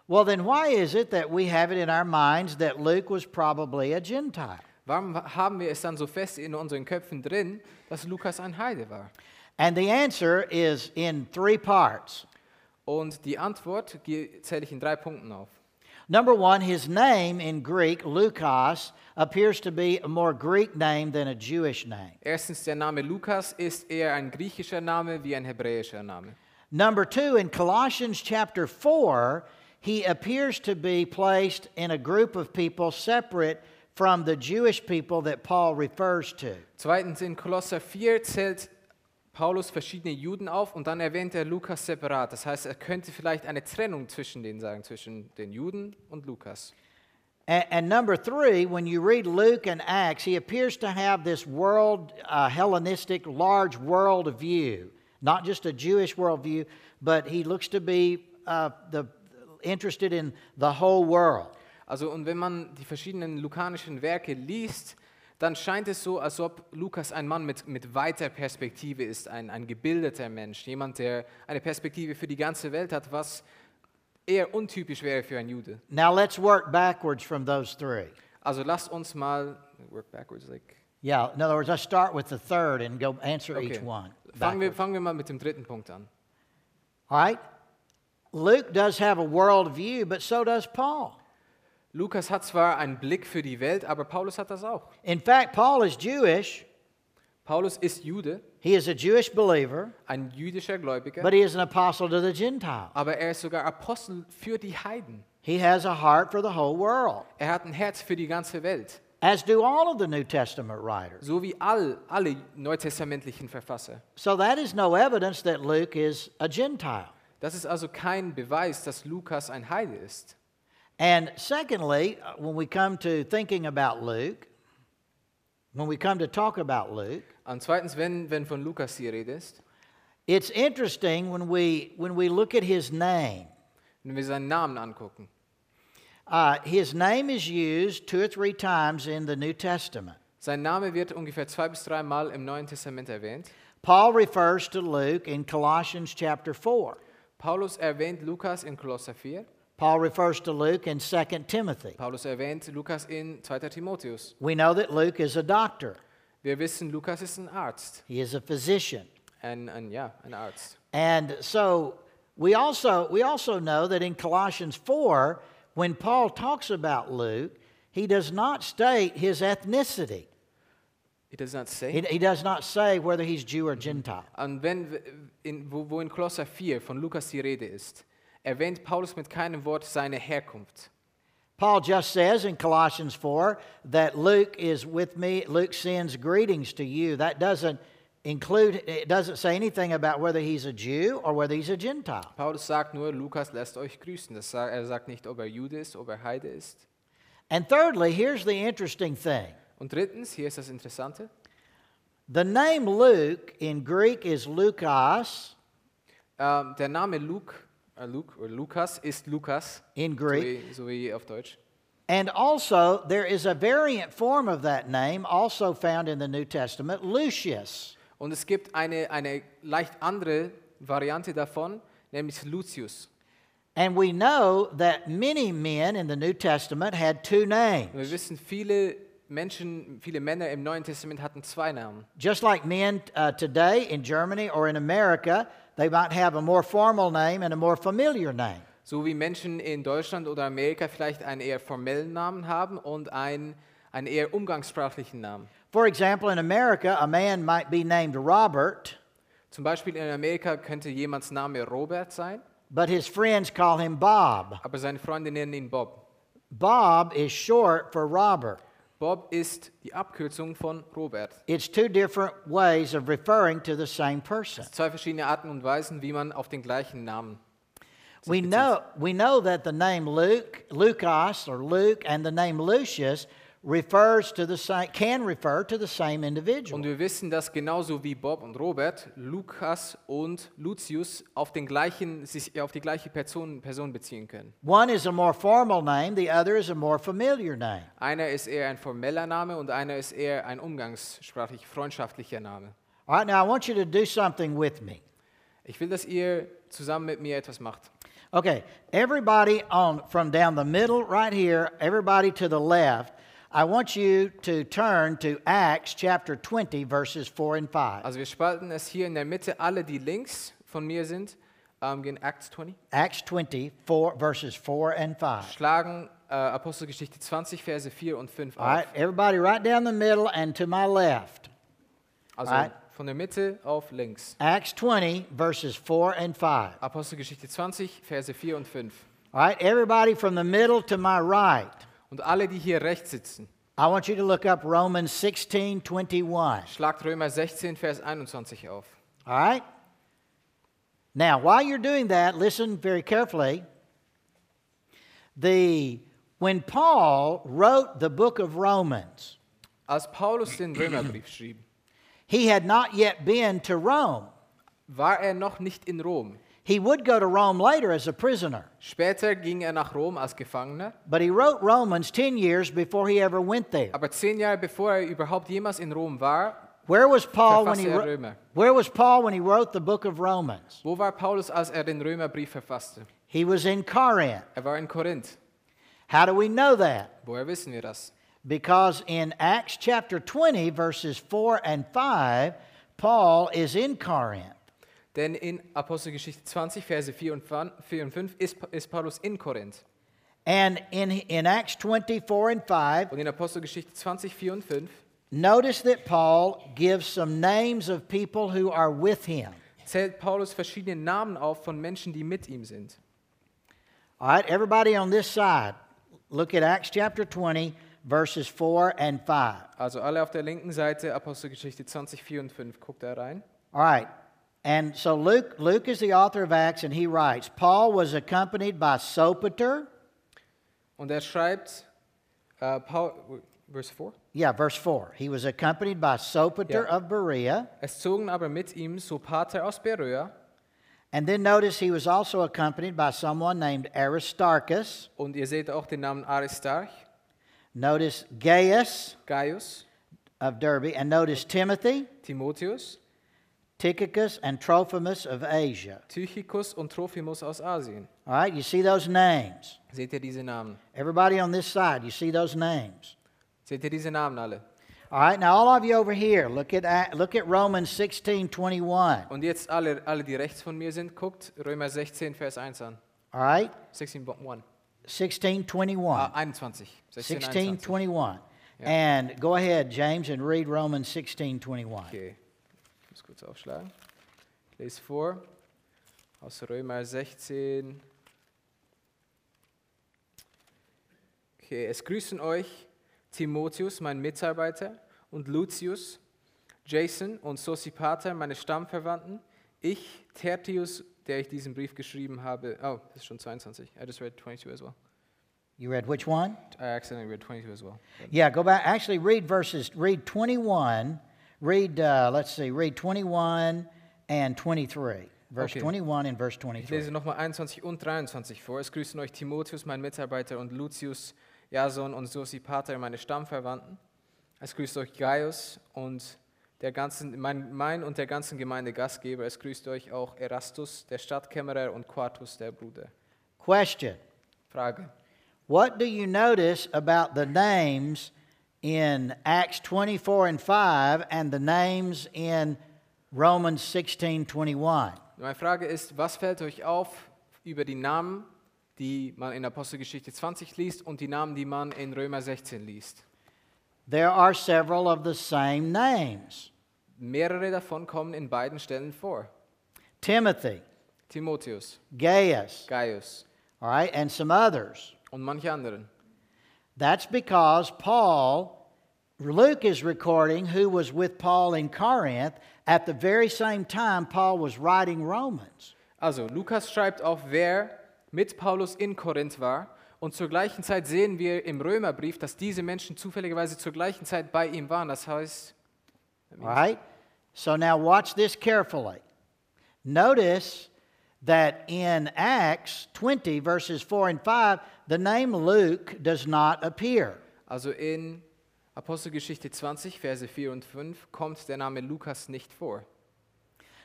Well, then why is it that we have it in our minds that Luke was probably a Gentile? Warum haben wir es dann so fest in unseren Köpfen drin, dass Lukas ein Heide war? And the answer is in three parts. Und die Antwort zähle ich in drei Punkten auf. Number one, his name in Greek, Lukas, appears to be a more Greek name than a Jewish name. Erstens, der Name Lukas ist eher ein griechischer Name wie ein hebräischer Name. Number two, in Colossians chapter 4, he appears to be placed in a group of people separate from the Jewish people that Paul refers to. Zweitens, in Kolosser 4 zählt Paulus verschiedene Juden auf und dann erwähnt er Lukas separat. Das heißt, er könnte vielleicht eine Trennung zwischen denen sagen, zwischen den Juden und Lukas. And, and number three, when you read Luke and Acts, he appears to have this world, uh, Hellenistic, large world view. Not just a Jewish worldview, but he looks to be uh, the, interested in the whole world. Also und wenn man die verschiedenen lukanischen Werke liest, dann scheint es so, als ob Lukas ein Mann mit, mit weiter Perspektive ist, ein, ein gebildeter Mensch, jemand, der eine Perspektive für die ganze Welt hat, was eher untypisch wäre für einen Jude. Now let's work backwards from those three. Also lasst uns mal work backwards like Yeah, in other words, let's start with the third and go answer okay. each one. Fangen wir, fangen wir mal mit dem dritten Punkt an. All right? Luke does have a world view, but so does Paul. Lukas hat zwar einen Blick für die Welt, aber Paulus hat das auch. In fact, Paul is Jewish, Paulus ist Jude, he is a Jewish believer, ein jüdischer Gläubiger, but he is an apostle to the Gentiles. aber er ist sogar Apostel für die Heiden. He has a heart for the whole world, Er hat ein Herz für die ganze Welt, as do all of the New Testament writers. so wie all, alle neutestamentlichen Verfasser. So that is no evidence that Luke is a Gentile. Das ist also kein Beweis, dass Lukas ein Heide ist. And secondly, uh, when we come to thinking about Luke, when we come to talk about Luke, Und zweitens, wenn, wenn von Lukas die Rede ist, it's interesting when we when we look at his name. wenn wir seinen Namen angucken. Uh, his name is used two or three times in the New Testament. Sein Name wird ungefähr zwei bis drei Mal im Neuen Testament erwähnt. Paul refers to Luke in Colossians chapter 4. Paulus erwähnt Lukas in Kolosser 4. Paul refers to Luke in 2 Timothy. Paulus erwähnt Lukas in 2. Timotheus. We know that Luke is a doctor. Wir wissen, Lukas ist ein Arzt. He is a physician. Ein, ein, ja, ein Arzt. And so we also we also know that in Colossians 4 when Paul talks about Luke, he does not state his ethnicity. It does not say. He, he does not say whether he's Jew or Gentile. Und wenn, in, wo, wo in Kolosser 4 von Lukas die Rede ist, erwähnt Paulus mit keinem Wort seine Herkunft. Paul just says in Colossians 4 that Luke is with me. Luke sends greetings to you. That doesn't include, it doesn't say anything about whether he's a Jew or whether he's a Gentile. Paulus sagt nur, Lukas lässt euch grüßen. Das sagt, er sagt nicht, ob er Jude ist, ob er Heide ist. And thirdly, here's the interesting thing Und drittens, hier ist das Interessante, the name Luke in Greek is Lukas ähm, der Name Luke, Luke oder Lukas ist Lukas, in so Greek. wie, so wie auf Deutsch. And also, there is a variant form of that name also found in the New Testament, Lucius. Und es gibt eine, eine leicht andere Variante davon, nämlich Lucius. And we know that many men in the New Testament had two Und wir names. wissen, viele Menschen, viele Männer im Neuen Testament hatten zwei Namen. Just like men uh, today in Germany or in America, they might have a more formal name and a more familiar name. So wie Menschen in Deutschland oder Amerika vielleicht einen eher formellen Namen haben und einen, einen eher umgangssprachlichen Namen. For example, in America, a man might be named Robert, Zum Beispiel in Amerika könnte jemands Name Robert sein, but his friends call him Bob. aber seine Freunde nennen ihn Bob. Bob is short for Robert. Bob ist die Abkürzung von Robert. It's two different ways of referring to the same person. Zwei verschiedene Arten und Weisen, wie man auf den gleichen Namen. We know, we know that the name Luke, Lucas, or Luke, and the name Lucius refers to the same, can refer to the same individual. Und wir wissen, dass genauso wie Bob und Robert, Lukas und Lucius auf, den gleichen, sich auf die gleiche Person, Person beziehen können. One is a more formal name, the other is a more familiar name. Einer ist eher ein formeller Name und einer ist eher ein umgangssprachlich freundschaftlicher Name. All right, now I want you to do something with me. Ich will, dass ihr zusammen mit mir etwas macht. Okay, everybody on from down the middle right here, everybody to the left, I want you to turn to Acts chapter 20 verses 4 and 5. Also wir spalten es hier in der Mitte, alle die links von mir sind, ähm, gehen Acts 20, Acts 20 4 verses 4 and 5. schlagen äh, Apostelgeschichte 20, Verse 4 und 5 All right, auf. everybody right down the middle and to my left. Also Alright. von der Mitte auf links. Acts 20 verses 4 and 5. Apostelgeschichte 20, Verse 4 und 5. All right, everybody from the middle to my right. Und alle, die hier rechts sitzen, I want you to look up Romans 16 21. schlagt Römer 16, Vers 21 auf. All right? Now, while you're doing that, listen very carefully. The when Paul wrote the book of Romans, Als Paulus den Römerbrief schrieb, he had not yet been to Rome. war er noch nicht in Rom. He would go to Rome later as a prisoner, Später ging er nach Rom als Gefangener, but he wrote Romans 10 years before he ever went there. aber zehn Jahre bevor er überhaupt jemals in Rom war, Where was Paul when he er Römer. Where was Paul when he wrote the book of Romans? Wo war Paulus, als er den Römerbrief verfasste? He was in Corinth. Er war in Korinth. How do we know that? Woher wissen wir das? Because in Acts chapter 20, verses 4 and 5, Paul is in Corinth. Denn in Apostelgeschichte 20, Verse 4 und 4 und 5 ist, ist Paulus in Korinth. And in, in Acts 24 and 5, Und in Apostelgeschichte 20, 4 und 5 notice that Paul gives some names of people who are with him. zählt Paulus verschiedene Namen auf von Menschen, die mit ihm sind. All right, everybody on this side, look at Acts chapter 20, verses 4 and 5. Also alle auf der linken Seite, Apostelgeschichte 20, 4 und 5. Guckt da rein. All right. And so Luke, Luke is the author of Acts, and he writes Paul was accompanied by Sopater. Und er schreibt, äh, Paul, Verse 4. Yeah, verse 4. He was accompanied by Sopater Yeah. of Berea. Es zogen aber mit ihm Sopater aus Beröa And then notice he was also accompanied by someone named Aristarchus. und ihr seht auch den Namen Aristarch, Notice Gaius Gaius, of Derbe. And notice Timothy, Timotheus, Tychicus, and Trophimus of Asia. Tychicus und Trophimus aus Asien. All right, you see those names. Seht ihr diese Namen? Everybody on this side, you see those names. Seht ihr diese Namen alle? All right, now all of you over here, look at look at Romans 16, 21. Und jetzt alle, alle, die rechts von mir sind, guckt Römer 16, Vers 1 an. All right, 16, 1. 16, 21. Ah, 21. 16, 16, 21. 21. Yeah. And go ahead, James, and read Romans 16:21. Okay, kurz aufschlagen. Ich lese vor aus Römer 16. Okay, es grüßen euch Timotheus, mein Mitarbeiter, und Lucius, Jason und Sosipater, meine Stammverwandten. Ich, Tertius, der ich diesen Brief geschrieben habe. Oh, das ist schon 22. I just read 22 as well. You read which one? I accidentally read 22 as well. Yeah, go back. Actually, read verses, read 21. Read, uh, let's see, read 21 and 23. Verse Okay. 21 and verse Ich 23. lese nochmal 21 und 23 vor. Es grüßen euch Timotheus, mein Mitarbeiter, und Lucius, Jason und Sosipater, meine Stammverwandten. Es grüßt euch Gaius und der ganzen, mein, mein und der ganzen Gemeinde Gastgeber. Es grüßt euch auch Erastus, der Stadtkämmerer, und Quartus, der Bruder. Question Frage. What do you notice about the names in Acts 24 and 5 and the names in Romans 16, 21? Meine Frage ist, was fällt euch auf über die Namen, die man in Apostelgeschichte 20 liest und die Namen, die man in Römer 16 liest? There are several of the same names. mehrere davon kommen in beiden Stellen vor. Timothy, Timotheus, Gaius, Gaius all right, and some others. und manche anderen. That's because Paul, Luke is recording who was with Paul in Corinth at the very same time Paul was writing Romans. Also, Lukas schreibt auf, wer mit Paulus in Korinth war. Und zur gleichen Zeit sehen wir im Römerbrief, dass diese Menschen zufälligerweise zur gleichen Zeit bei ihm waren. Das heißt, right? So now watch this carefully. Notice that in Acts 20, verses 4 and 5, the name Luke does not appear. also in Apostelgeschichte 20, Verse 4 und 5 kommt der Name Lukas nicht vor.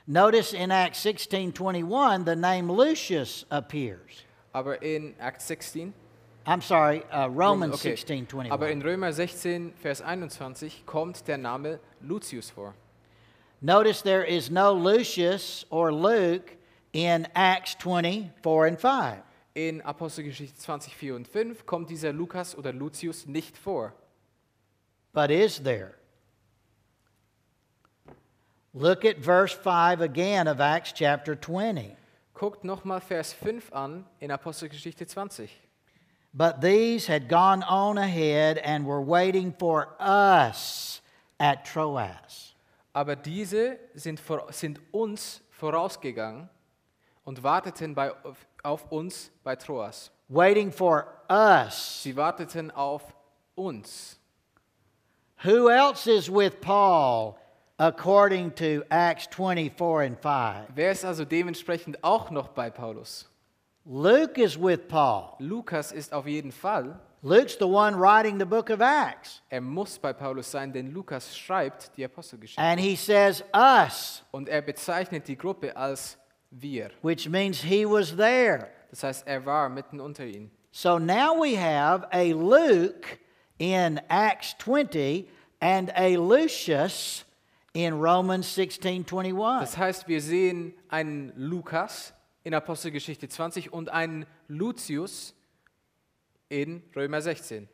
Notice in Acts 16 21, the name Lucius appears. Aber in Acts 16, I'm sorry, uh, Romans okay. 16 21. aber in Römer 16, Vers 21 kommt der Name Lucius vor. Notice there is no Lucius or Luke in Acts 20 4 and 5. In Apostelgeschichte 20, 4 und 5 kommt dieser Lukas oder Lucius nicht vor. But is there? Look at verse 5 again of Acts chapter 20. Guckt nochmal Vers 5 an in Apostelgeschichte 20. But these had gone on ahead and were waiting for us at Troas. Aber diese sind, vor, sind uns vorausgegangen und warteten bei, auf, uns bei Troas. Waiting for us. Sie warteten auf uns. Who else is with Paul according to Acts 24 and 5? Wer ist also dementsprechend auch noch bei Paulus? Luke is with Paul. Lukas ist auf jeden Fall, Luke's the one writing the book of Acts. er muss bei Paulus sein, denn Lukas schreibt die Apostelgeschichte. And he says us, Und er bezeichnet die Gruppe als wir. which means he was there. Das heißt, er war mitten unter ihnen. So now we have a Luke in Acts 20 and a Lucius in Romans 16 21. Das heißt, wir sehen einen Lukas in Apostelgeschichte 20 und einen Lucius in Römer 16.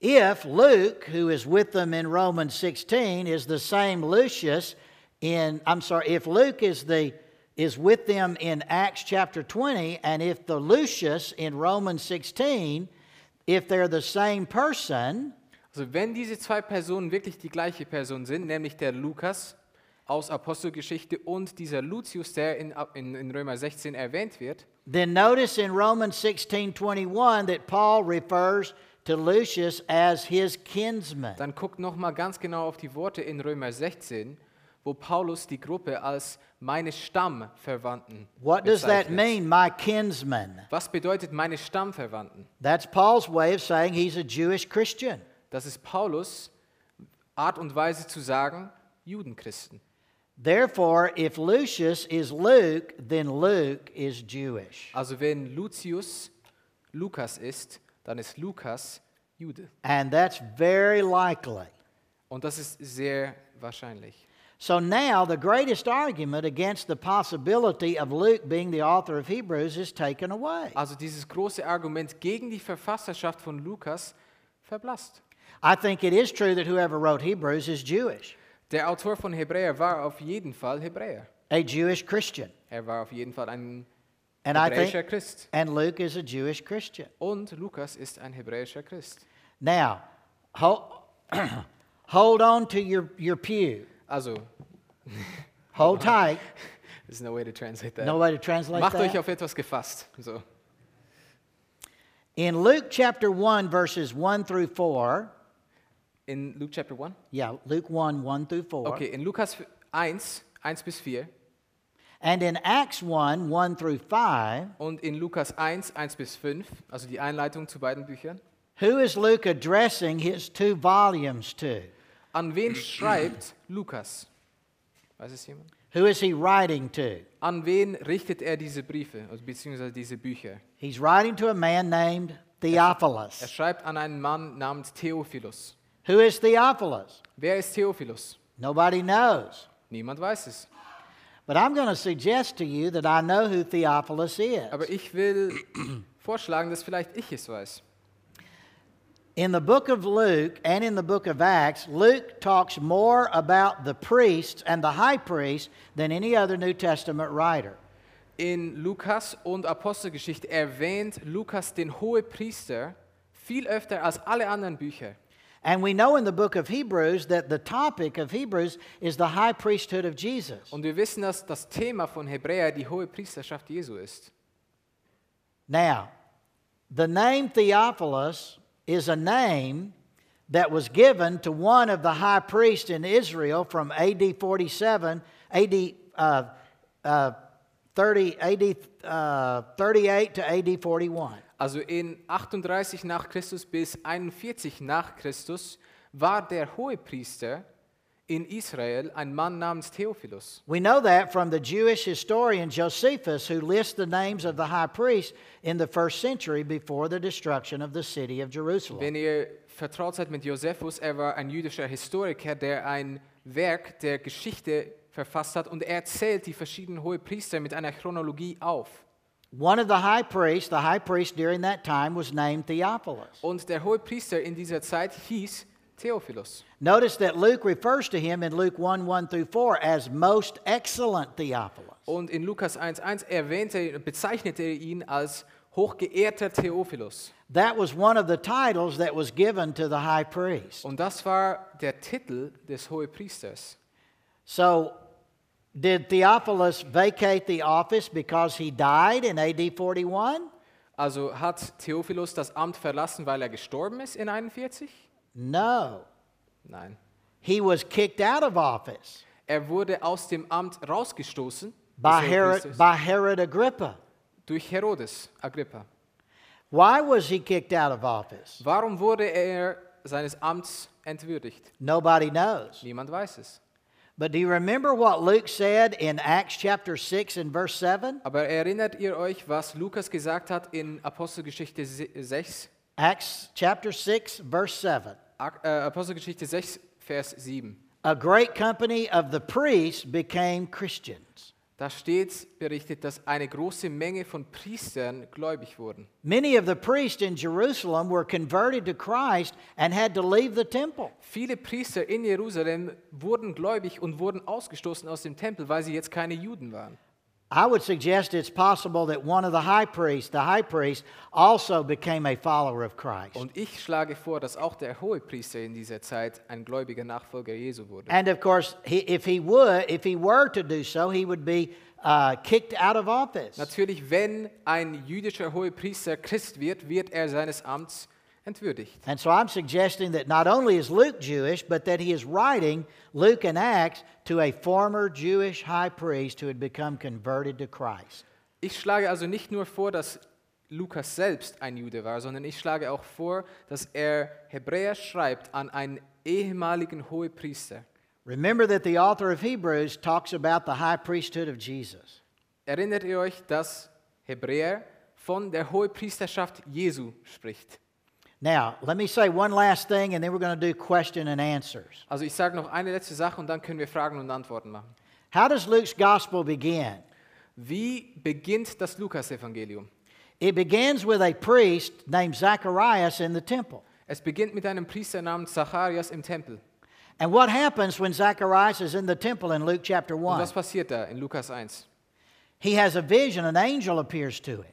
If Luke, who is with them in Romans 16, is the same Lucius in, I'm sorry, if Luke is the is with them in Acts chapter 20, and if the Lucius in Romans 16, if they're the same person, Also wenn diese zwei Personen wirklich die gleiche Person sind, nämlich der Lukas aus Apostelgeschichte und dieser Lucius, der in, in, in Römer 16 erwähnt wird, then notice in Romans 16 21 that Paul refers to Lucius as his kinsman. dann guckt nochmal ganz genau auf die Worte in Römer 16, wo Paulus die Gruppe als meine Stammverwandten What does that bezeichnet. mean, my kinsman? Was bedeutet meine Stammverwandten? That's Paul's way of saying he's a Jewish Christian. Das ist Paulus Art und Weise zu sagen, Judenchristen. Therefore, if Lucius is Luke, then Luke is Jewish. Also wenn Lucius Lukas ist, dann ist Lukas Jude. And that's very likely. Und das ist sehr wahrscheinlich. So now the greatest argument against the possibility of Luke being the author of Hebrews is taken away. Also dieses große Argument gegen die Verfasserschaft von Lukas verblasst. I think it is true that whoever wrote Hebrews is Jewish, Der Autor von Hebräer war auf jeden Fall Hebräer. a Jewish Christian. Er war auf jeden Fall ein And I hebräischer think Christ. and Luke is a Jewish Christian. Und Lukas ist ein hebräischer Christ. Now, hold, (clears throat) hold on to your, your pew. Also, Hold (laughs) tight. there's no way to translate that. No way to translate Macht euch that. auf etwas gefasst. So. In Luke chapter 1, verses 1 through 4, In Luke chapter 1? yeah, Luke 1, 1 through 4, Okay, in Lukas 1, 1 bis 4 and in Acts 1, 1 through 5, und in Lukas 1, 1 bis 5, also die Einleitung zu beiden Büchern. who is Luke addressing his two volumes to? An wen schreibt Lukas? Weiß es jemand? Who is he writing to? An wen richtet er diese Briefe, also beziehungsweise diese Bücher? He's writing to a man named Er Theophilus. schreibt an einen Mann namens Theophilus. Who is Theophilus? Wer ist Theophilus? Nobody knows. Niemand weiß es. But I'm going to suggest to you that I know who Theophilus is. Aber ich will (clears throat) vorschlagen, dass vielleicht ich es weiß. In the book of Luke and in the book of Acts, Luke talks more about the priests and the high priest than any other New Testament writer. In Lukas und Apostelgeschichte erwähnt Lukas den Hohepriester viel öfter als alle anderen Bücher. And we know in the book of Hebrews that the topic of Hebrews is the high priesthood of Jesus. Und wir wissen, dass das Thema von Hebräer die Hohepriesterschaft Jesu ist. Now, the name Theophilus is a name that was given to one of the high priests in Israel from AD 47, AD uh, uh, 30, AD uh, 38 to AD 41. Also in 38 nach Christus bis 41 nach Christus war der Hohepriester in Israel ein Mann namens Theophilus. We know that from the Jewish historian Josephus, who lists the names of the high priests in the first century before the destruction of the city of Jerusalem. Wenn ihr vertraut seid mit Josephus, er war ein jüdischer Historiker, der ein Werk der Geschichte verfasst hat und er zählt die verschiedenen Hohepriester mit einer Chronologie auf. One of the high priests, the high priest during that time, was named Theophilus. Und der Hohepriester in dieser Zeit hieß Theophilus. Notice that Luke refers to him in Luke 1 1 through 4 as most excellent Theophilus. Und in Lukas 1,1 erwähnte, bezeichnete er ihn als hochgeehrter Theophilus. That was one of the titles that was given to the high priest. Und das war der Titel des Hohepriesters. So, did Theophilus vacate the office because he died in AD 41? Also hat Theophilus das Amt verlassen, weil er gestorben ist in 41? No. Nein. He was kicked out of office Er wurde aus dem Amt rausgestoßen by Herod, by Herod Agrippa. durch Herodes Agrippa. Why was he kicked out of office? Warum wurde er seines Amts entwürdigt? Nobody knows. Niemand weiß es. But do you remember what Luke said in Acts chapter 6 and verse 7? Aber erinnert ihr euch, was Lukas gesagt hat in Apostelgeschichte se- 6? Acts chapter 6, verse 7. Äh, Apostelgeschichte 6, Vers 7. A great company of the priests became Christians. Da steht berichtet, dass eine große Menge von Priestern gläubig wurden. Many of the priests in Jerusalem were converted to Christ and had to leave the temple. Viele Priester in Jerusalem wurden gläubig und wurden ausgestoßen aus dem Tempel, weil sie jetzt keine Juden waren. I would suggest it's possible that one of the high priests, the high priest, also became a follower of Christ. Und ich schlage vor, dass auch der Hohepriester in dieser Zeit ein gläubiger Nachfolger Jesu wurde. And of course, he, if he would, if he were to do so, he would be uh, kicked out of office. Natürlich, wenn ein jüdischer Hohepriester Christ wird, wird er seines Amts entwürdigt. And so I'm suggesting that not only is Luke Jewish, but that he is writing Luke and Acts to a former Jewish high priest who had become converted to Christ. Ich schlage also nicht nur vor, dass Lukas selbst ein Jude war, sondern ich schlage auch vor, dass er Hebräer schreibt an einen ehemaligen Hohepriester. Remember that the author of Hebrews talks about the high priesthood of Jesus. Erinnert ihr euch, dass Hebräer von der Hohepriesterschaft Jesu spricht? Now, let me say one last thing, and then we're going to do question and answers. Also ich sage noch eine letzte Sache und dann können wir Fragen und Antworten machen. How does Luke's gospel begin? Wie beginnt das Lukasevangelium? It begins with a priest named Zacharias in the temple. Es beginnt mit einem Priester namens Zacharias im Tempel. And what happens when Zacharias is in the temple in Luke chapter Und 1? was passiert da in Lukas 1? He has a vision, an angel appears to him.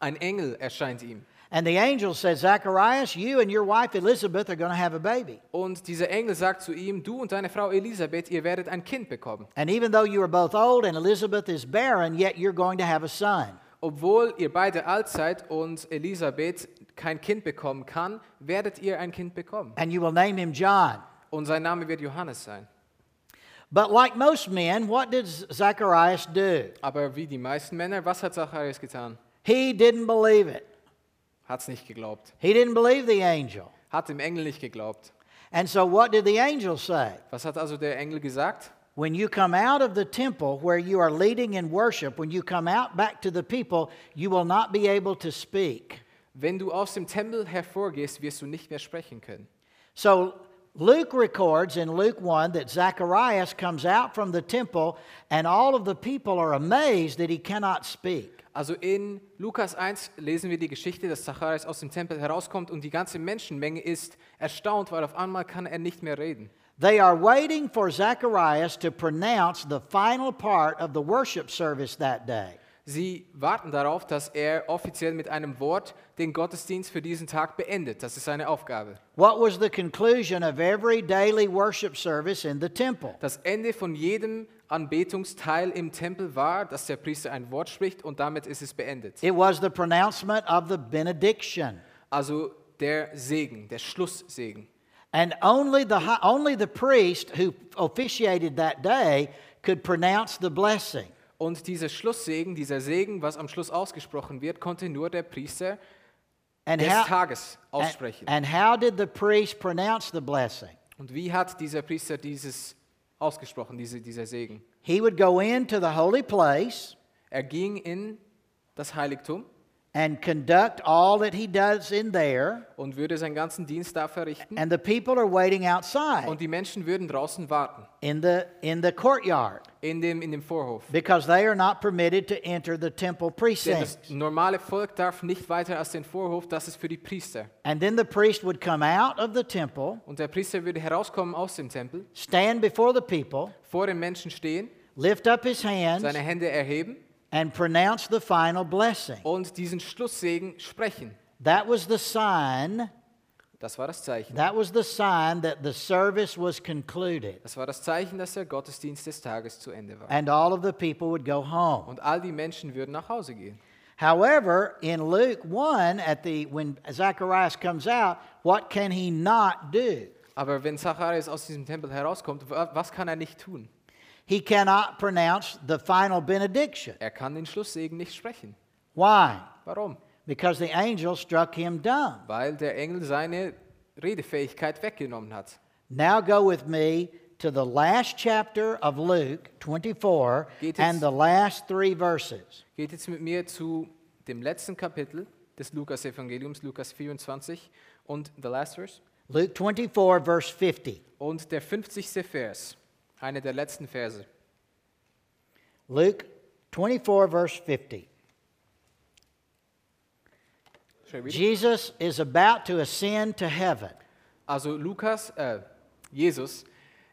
Ein Engel erscheint ihm. And the angel says, Zacharias, you and your wife Elizabeth are going to have a baby. Und dieser Engel sagt zu ihm, du und deine Frau Elisabeth, ihr werdet ein Kind bekommen. And even though you are both old and Elizabeth is barren, yet you're going to have a son. Obwohl ihr beide alt seid und Elisabeth kein Kind bekommen kann, werdet ihr ein Kind bekommen. And you will name him John. Und sein Name wird Johannes sein. But like most men, what did Zacharias do? Aber wie die meisten Männer, was hat Zacharias getan? He didn't believe it. Hat's nicht geglaubt. He didn't believe the angel. Hat dem Engel nicht geglaubt. And so, what did the angel say? Was hat also der Engel gesagt? When you come out of the temple where you are leading in worship, when you come out back to the people, you will not be able to speak. Wenn du aus dem Tempel hervorgehst, wirst du nicht mehr sprechen können. So, Luke records in Luke 1 that Zacharias comes out from the temple and all of the people are amazed that he cannot speak. Also in Lukas 1 lesen wir die Geschichte, dass Zacharias aus dem Tempel herauskommt und die ganze Menschenmenge ist erstaunt, weil auf einmal kann er nicht mehr reden. They are waiting for Zacharias to pronounce the final part of the worship service that day. Sie warten darauf, dass er offiziell mit einem Wort den Gottesdienst für diesen Tag beendet. Das ist seine Aufgabe. What was the conclusion of every daily worship service in the temple? Das Ende von jedem Anbetungsteil im Tempel war, dass der Priester ein Wort spricht und damit ist es beendet. It was the pronouncement of the benediction. Also der Segen, der Schlusssegen. And only the, only the priest who officiated that day could pronounce the blessing. Und dieser Schlusssegen, dieser Segen, was am Schluss ausgesprochen wird, konnte nur der Priester And des how, Tages and, aussprechen. and how did the priest pronounce the blessing? Und wie hat dieser Priester dieses ausgesprochen, diese, dieser Segen? He would go into the holy place Er ging in das Heiligtum and conduct all that he does in there, und würde seinen ganzen Dienst da verrichten. and the people are waiting outside Und die Menschen würden draußen warten, in the, in the courtyard in dem, in dem Vorhof. because they are not permitted to enter the temple Denn precincts. das normale Volk darf nicht weiter als den Vorhof, das ist für die Priester. And then the priest would come out of the temple, Und der Priester würde herauskommen aus dem Tempel, stand before the people, vor den Menschen stehen, lift up his hands, seine Hände erheben and pronounce the final blessing. und diesen Schlusssegen sprechen. That was the sign. Das war das Zeichen. That was the sign that the service was concluded, Das war das Zeichen, dass der Gottesdienst des Tages zu Ende war. and all of the people would go home. Und all die Menschen würden nach Hause gehen. However, in Luke 1, at the when Zacharias comes out, what can he not do? Aber wenn Zacharias aus diesem Tempel herauskommt, wa- was kann er nicht tun? He cannot pronounce the final benediction. Er kann den Schlusssegen nicht sprechen. Why? Warum? Because the angel struck him dumb. Weil der Engel seine Redefähigkeit weggenommen hat. Now go with me to the last chapter of Luke 24 Geht and the last three verses. Geht jetzt mit mir zu dem letzten Kapitel des Lukas-Evangeliums, Lukas 24 und the last verse. Luke 24, verse 50. Und der 50. Vers, einer der letzten Verse. Luke 24, verse 50. Shall I read it? Jesus is about to ascend to heaven. Also Lukas, äh, Jesus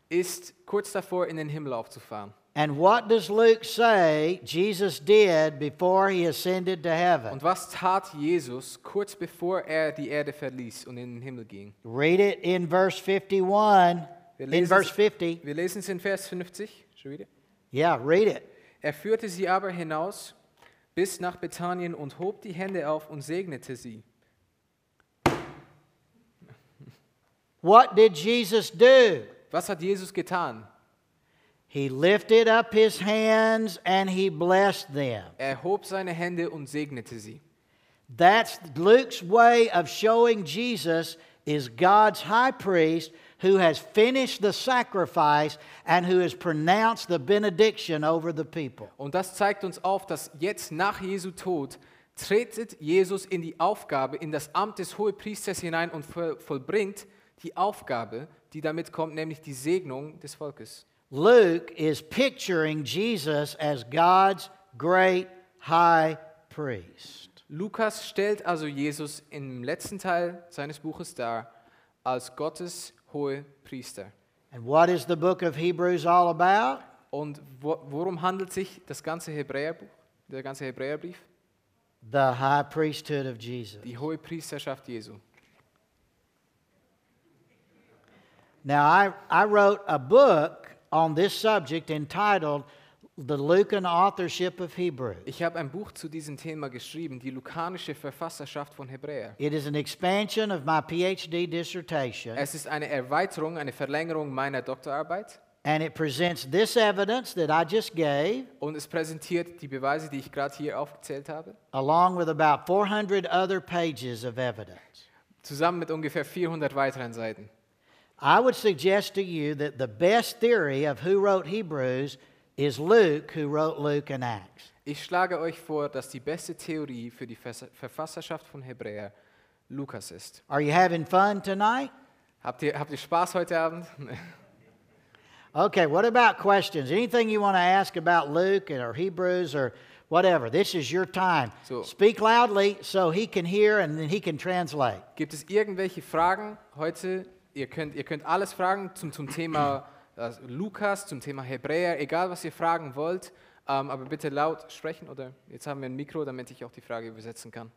ist kurz davor, in den Himmel aufzufahren. And what does Luke say Jesus did before he ascended to heaven? Und was tat Jesus kurz bevor er die Erde verließ und in den Himmel ging? Read it in verse 51. In verse es- 50. Wir lesen es in Vers 50. Shall I read it? Yeah, read it. Er führte sie aber hinaus bis nach Bethanien und hob die Hände auf und segnete sie. What did Jesus do? Was hat Jesus getan? He lifted up his hands and he blessed them. Er hob seine Hände und segnete sie. That's Luke's way of showing Jesus is God's high priest who has finished the sacrifice and who has pronounced the benediction over the people. Und das zeigt uns auf, dass jetzt nach Jesu Tod tretet Jesus in die Aufgabe, in das Amt des Hohepriesters hinein und voll- vollbringt die Aufgabe, die damit kommt, nämlich die Segnung des Volkes. Luke is picturing Jesus as God's great high priest. Lukas stellt also Jesus im letzten Teil seines Buches dar als Gottes Hohepriester. And what is the book of Hebrews all about? Und wo, worum handelt sich das ganze Hebräerbuch, der ganze Hebräerbrief? The high priesthood of Jesus. Die Hohepriesterschaft Jesu. Now, I, I wrote a book on this subject entitled The Lucan Authorship of Hebrews. Ich habe ein Buch zu diesem Thema geschrieben, die lukanische Verfasserschaft von Hebräer. It is an expansion of my PhD dissertation, Es ist eine Erweiterung, eine Verlängerung meiner Doktorarbeit and it presents this evidence that I just gave, und es präsentiert die Beweise, die ich gerade hier aufgezählt habe, along with about 400 other pages of evidence. zusammen mit ungefähr 400 weiteren Seiten. I would suggest to you that the best theory of who wrote Hebrews is Luke, who wrote Luke and Acts. Ich schlage euch vor, dass die beste Theorie für die Vers- Verfasserschaft von Hebräer Lukas ist. Are you having fun tonight? Habt ihr, habt ihr Spaß heute Abend? (laughs) Okay, what about questions? Anything you want to ask about Luke or Hebrews or whatever. This is your time. So. Speak loudly so he can hear and then he can translate. Gibt es irgendwelche Fragen heute? Ihr könnt, ihr könnt alles fragen zum, zum Thema Lukas, zum Thema Hebräer, egal was ihr fragen wollt, ähm, aber bitte laut sprechen oder jetzt haben wir ein Mikro, damit ich auch die Frage übersetzen kann.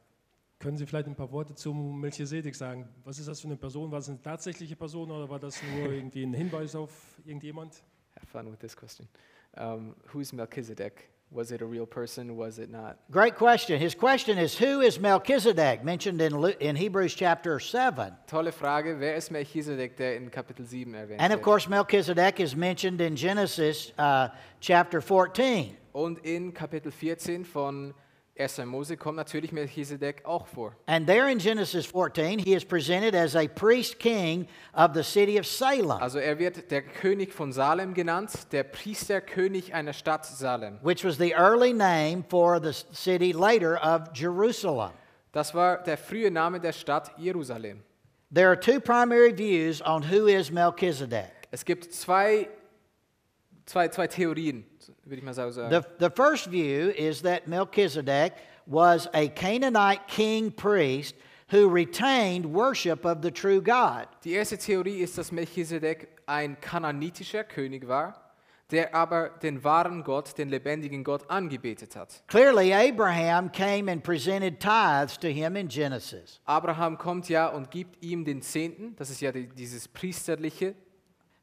Können Sie vielleicht ein paar Worte zum Melchisedek sagen? Was ist das für eine Person? War das eine tatsächliche Person oder war das nur (laughs) irgendwie ein Hinweis auf irgendjemand? Have fun with this question. Um, who's Melchizedek? Was it a real person? Was it not? Great question. His question is Who is Melchizedek? Mentioned in, Lu- in Hebrews chapter 7. Tolle Frage. Wer ist Melchizedek, der in Kapitel 7 erwähnt And of course, Melchizedek is mentioned in Genesis uh, chapter 14. Und in Kapitel 14 von 1. Mose kommt natürlich Melchizedek auch vor. And there in Genesis 14, he is presented as a priest king of the city of Salem, Also er wird der König von Salem genannt, der Priesterkönig einer Stadt Salem. which was the early name for the city later of Jerusalem. Das war der frühe Name der Stadt Jerusalem. There are two primary views on who is Melchizedek. Es gibt zwei, zwei, zwei Theorien, würde ich mal so sagen. The, the first view is that Melchizedek was a Canaanite king priest who retained worship of the true God. Die erste Theorie ist, dass Melchizedek ein kananitischer König war, der aber den wahren Gott, den lebendigen Gott, angebetet hat. Clearly, Abraham came and presented tithes to him in Genesis. Abraham kommt ja und gibt ihm den Zehnten, das ist ja die, dieses priesterliche.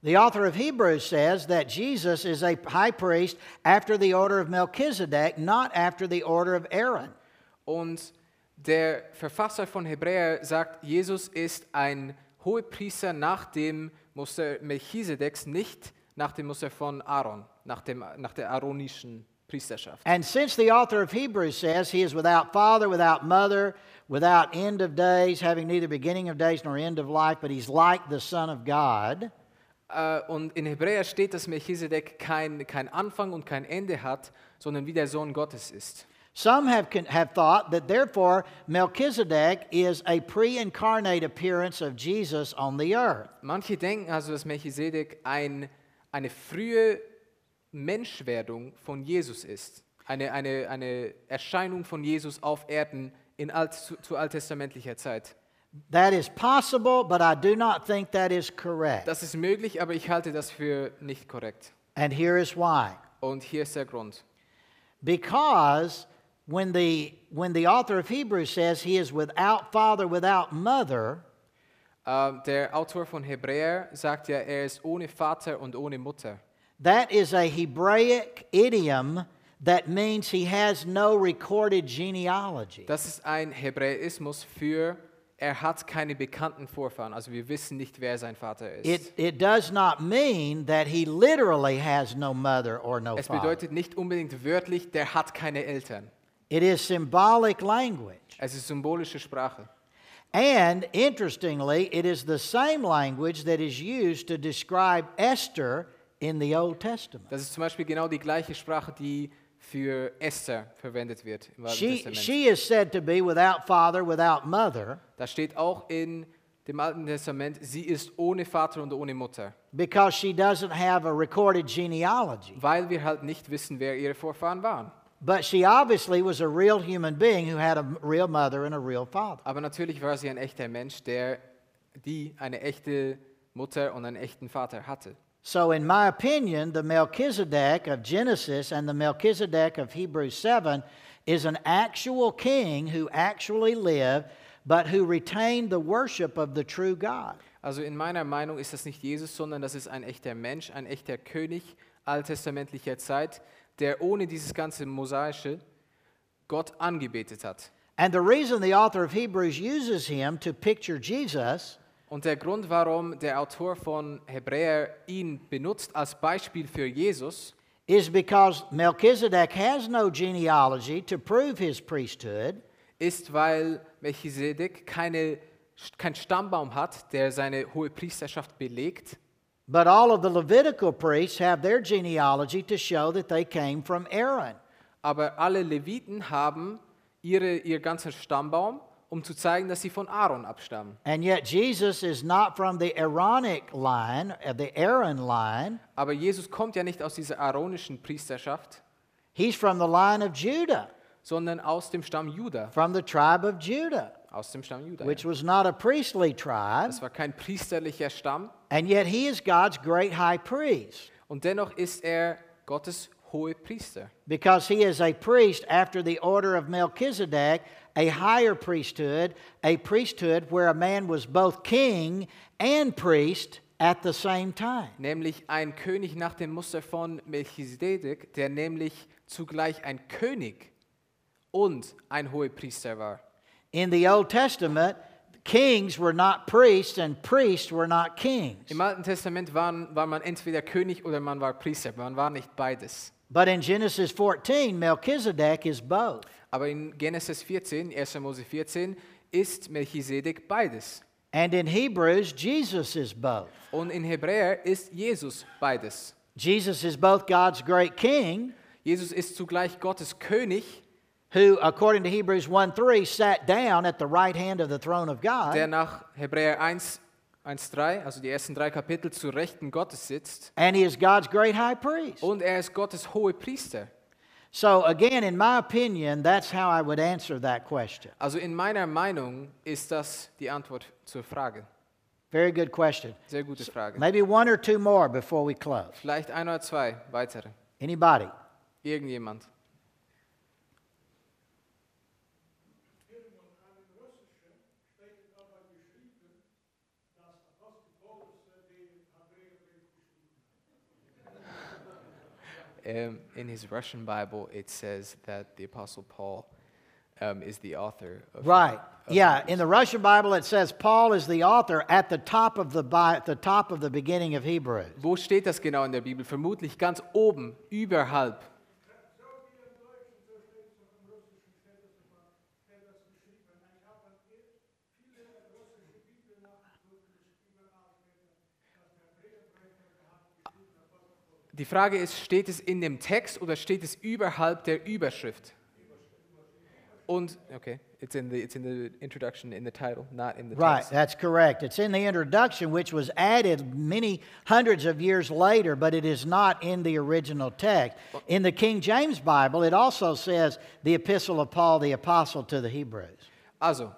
The author of Hebrews says that Jesus is a high priest after the order of Melchizedek, not after the order of Aaron. Und der Verfasser von Hebräer sagt, Jesus ist ein Hohepriester nach dem Muster Melchisedeks, nicht nach dem Muster von Aaron, nach, dem, nach der aaronischen Priesterschaft. And since the author of Hebrews says he is without father, without mother, without end of days, having neither beginning of days nor end of life, but he's like the Son of God, Und in Hebräer steht, dass Melchisedek kein, kein Anfang und kein Ende hat, sondern wie der Sohn Gottes ist. some have, have thought that therefore Melchizedek is a pre incarnate appearance of Jesus on the earth. Manche denken also, dass Melchisedek ein, eine frühe Menschwerdung von Jesus ist. Eine, eine, eine Erscheinung von Jesus auf Erden in alt, zu, zu alttestamentlicher Zeit. That is possible, but I do not think that is correct. Das ist möglich, aber ich halte das für nicht korrekt. And here is why. Und hier ist der Grund. Because when the, when the author of Hebrews says he is without father, without mother, Ähm, der Autor von Hebräer sagt ja, er ist ohne Vater und ohne Mutter. that is a Hebraic idiom that means he has no recorded genealogy. Das ist ein Hebräismus für, er hat keine bekannten Vorfahren. Also wir wissen nicht, wer sein Vater ist. It, it does not mean that he literally has no mother or no es bedeutet nicht unbedingt wörtlich, der hat keine Eltern. It is symbolic language. Es ist symbolische Sprache. And interestingly, it is the same language that is used to describe Esther in the Old Testament. Das ist zum Beispiel genau die gleiche Sprache, die für Esther verwendet wird im Alten She, Testament. she is said to be without father, without mother, da steht auch in dem Alten Testament, sie ist ohne Vater und ohne Mutter, because she doesn't have a recorded genealogy. weil wir halt nicht wissen, wer ihre Vorfahren waren. But she obviously was a real human being who had a real mother and a real father. Aber natürlich war sie ein echter Mensch, der die eine echte Mutter und einen echten Vater hatte. So, in my opinion, the Melchizedek of Genesis and the Melchizedek of Hebrews 7 is an actual king who actually lived, but who retained the worship of the true God. Also in meiner Meinung ist das nicht Jesus, sondern das ist ein echter Mensch, ein echter König alttestamentlicher Zeit, der ohne dieses ganze Mosaische Gott angebetet hat. And the reason the author of Hebrews uses him to picture Jesus Und der Grund, warum der Autor von Hebräer ihn benutzt als Beispiel für Jesus, is because Melchizedek has no genealogy to prove his priesthood, ist, weil Melchisedek keine, kein Stammbaum hat, der seine hohe Priesterschaft belegt. but all of the Levitical priests have their genealogy to show that they came from Aaron. Aber alle Leviten haben ihre, ihr ganzen Stammbaum, um zu zeigen, dass sie von Aaron abstammen. And yet Jesus is not from the Aaronic line, uh, the Aaron line. Aber Jesus kommt ja nicht aus dieser aaronischen Priesterschaft. He's from the line of Judah, sondern aus dem Stamm Juda. from the tribe of Judah, Aus dem Stamm Juda. which Ja. was not a priestly tribe, Das war kein priesterlicher Stamm and yet he is God's great high priest und dennoch ist er Gottes hohe Priester. because he is a priest after the order of Melchizedek, a higher priesthood, a priesthood where a man was both king and priest at the same time. Nämlich ein König nach dem Muster von Melchisedek, der nämlich zugleich ein König und ein Hohepriester war. In the Old Testament, kings were not priests and priests were not kings. Im Alten Testament waren, war man entweder König oder man war Priester, man war nicht beides. But in Genesis 14, Melchizedek is both. Aber in Genesis 14, 1. Mose 14, ist Melchisedek beides. And in Hebrews, Jesus is both. Und in Hebräer ist Jesus beides. Jesus is both God's great king, Jesus ist zugleich Gottes König, who, according to Hebrews 1 3, sat down at the right hand of the throne of God. der nach Hebräer 1, 1, 3, also die ersten drei Kapitel, zu Rechten Gottes sitzt. and he is God's great high priest. Und er ist Gottes hohe Priester. So, again, in my opinion, that's how I would answer that question. Also in meiner Meinung ist das die Antwort zur Frage. Very good question. Sehr gute Frage. Maybe one or two more before we close. Vielleicht ein oder zwei weitere. Anybody? Irgendjemand. Um, in his Russian Bible, it says that the Apostle Paul um, is the author of. Right. of Yeah. Hebrews. In the Russian Bible, it says Paul is the author at the top of the at the top of the beginning of Hebrews. Wo steht das genau in der Bibel? Vermutlich ganz oben, überhalb. Die Frage ist, steht es in dem Text oder steht es überhalb der Überschrift? Und, okay, it's in the, it's in the introduction, in the title, not in the Right. text. Right, that's correct. It's in the introduction, which was added many hundreds of years later, but it is not in the original text. In the King James Bible, it also says the Epistle of Paul the Apostle to the Hebrews. Also,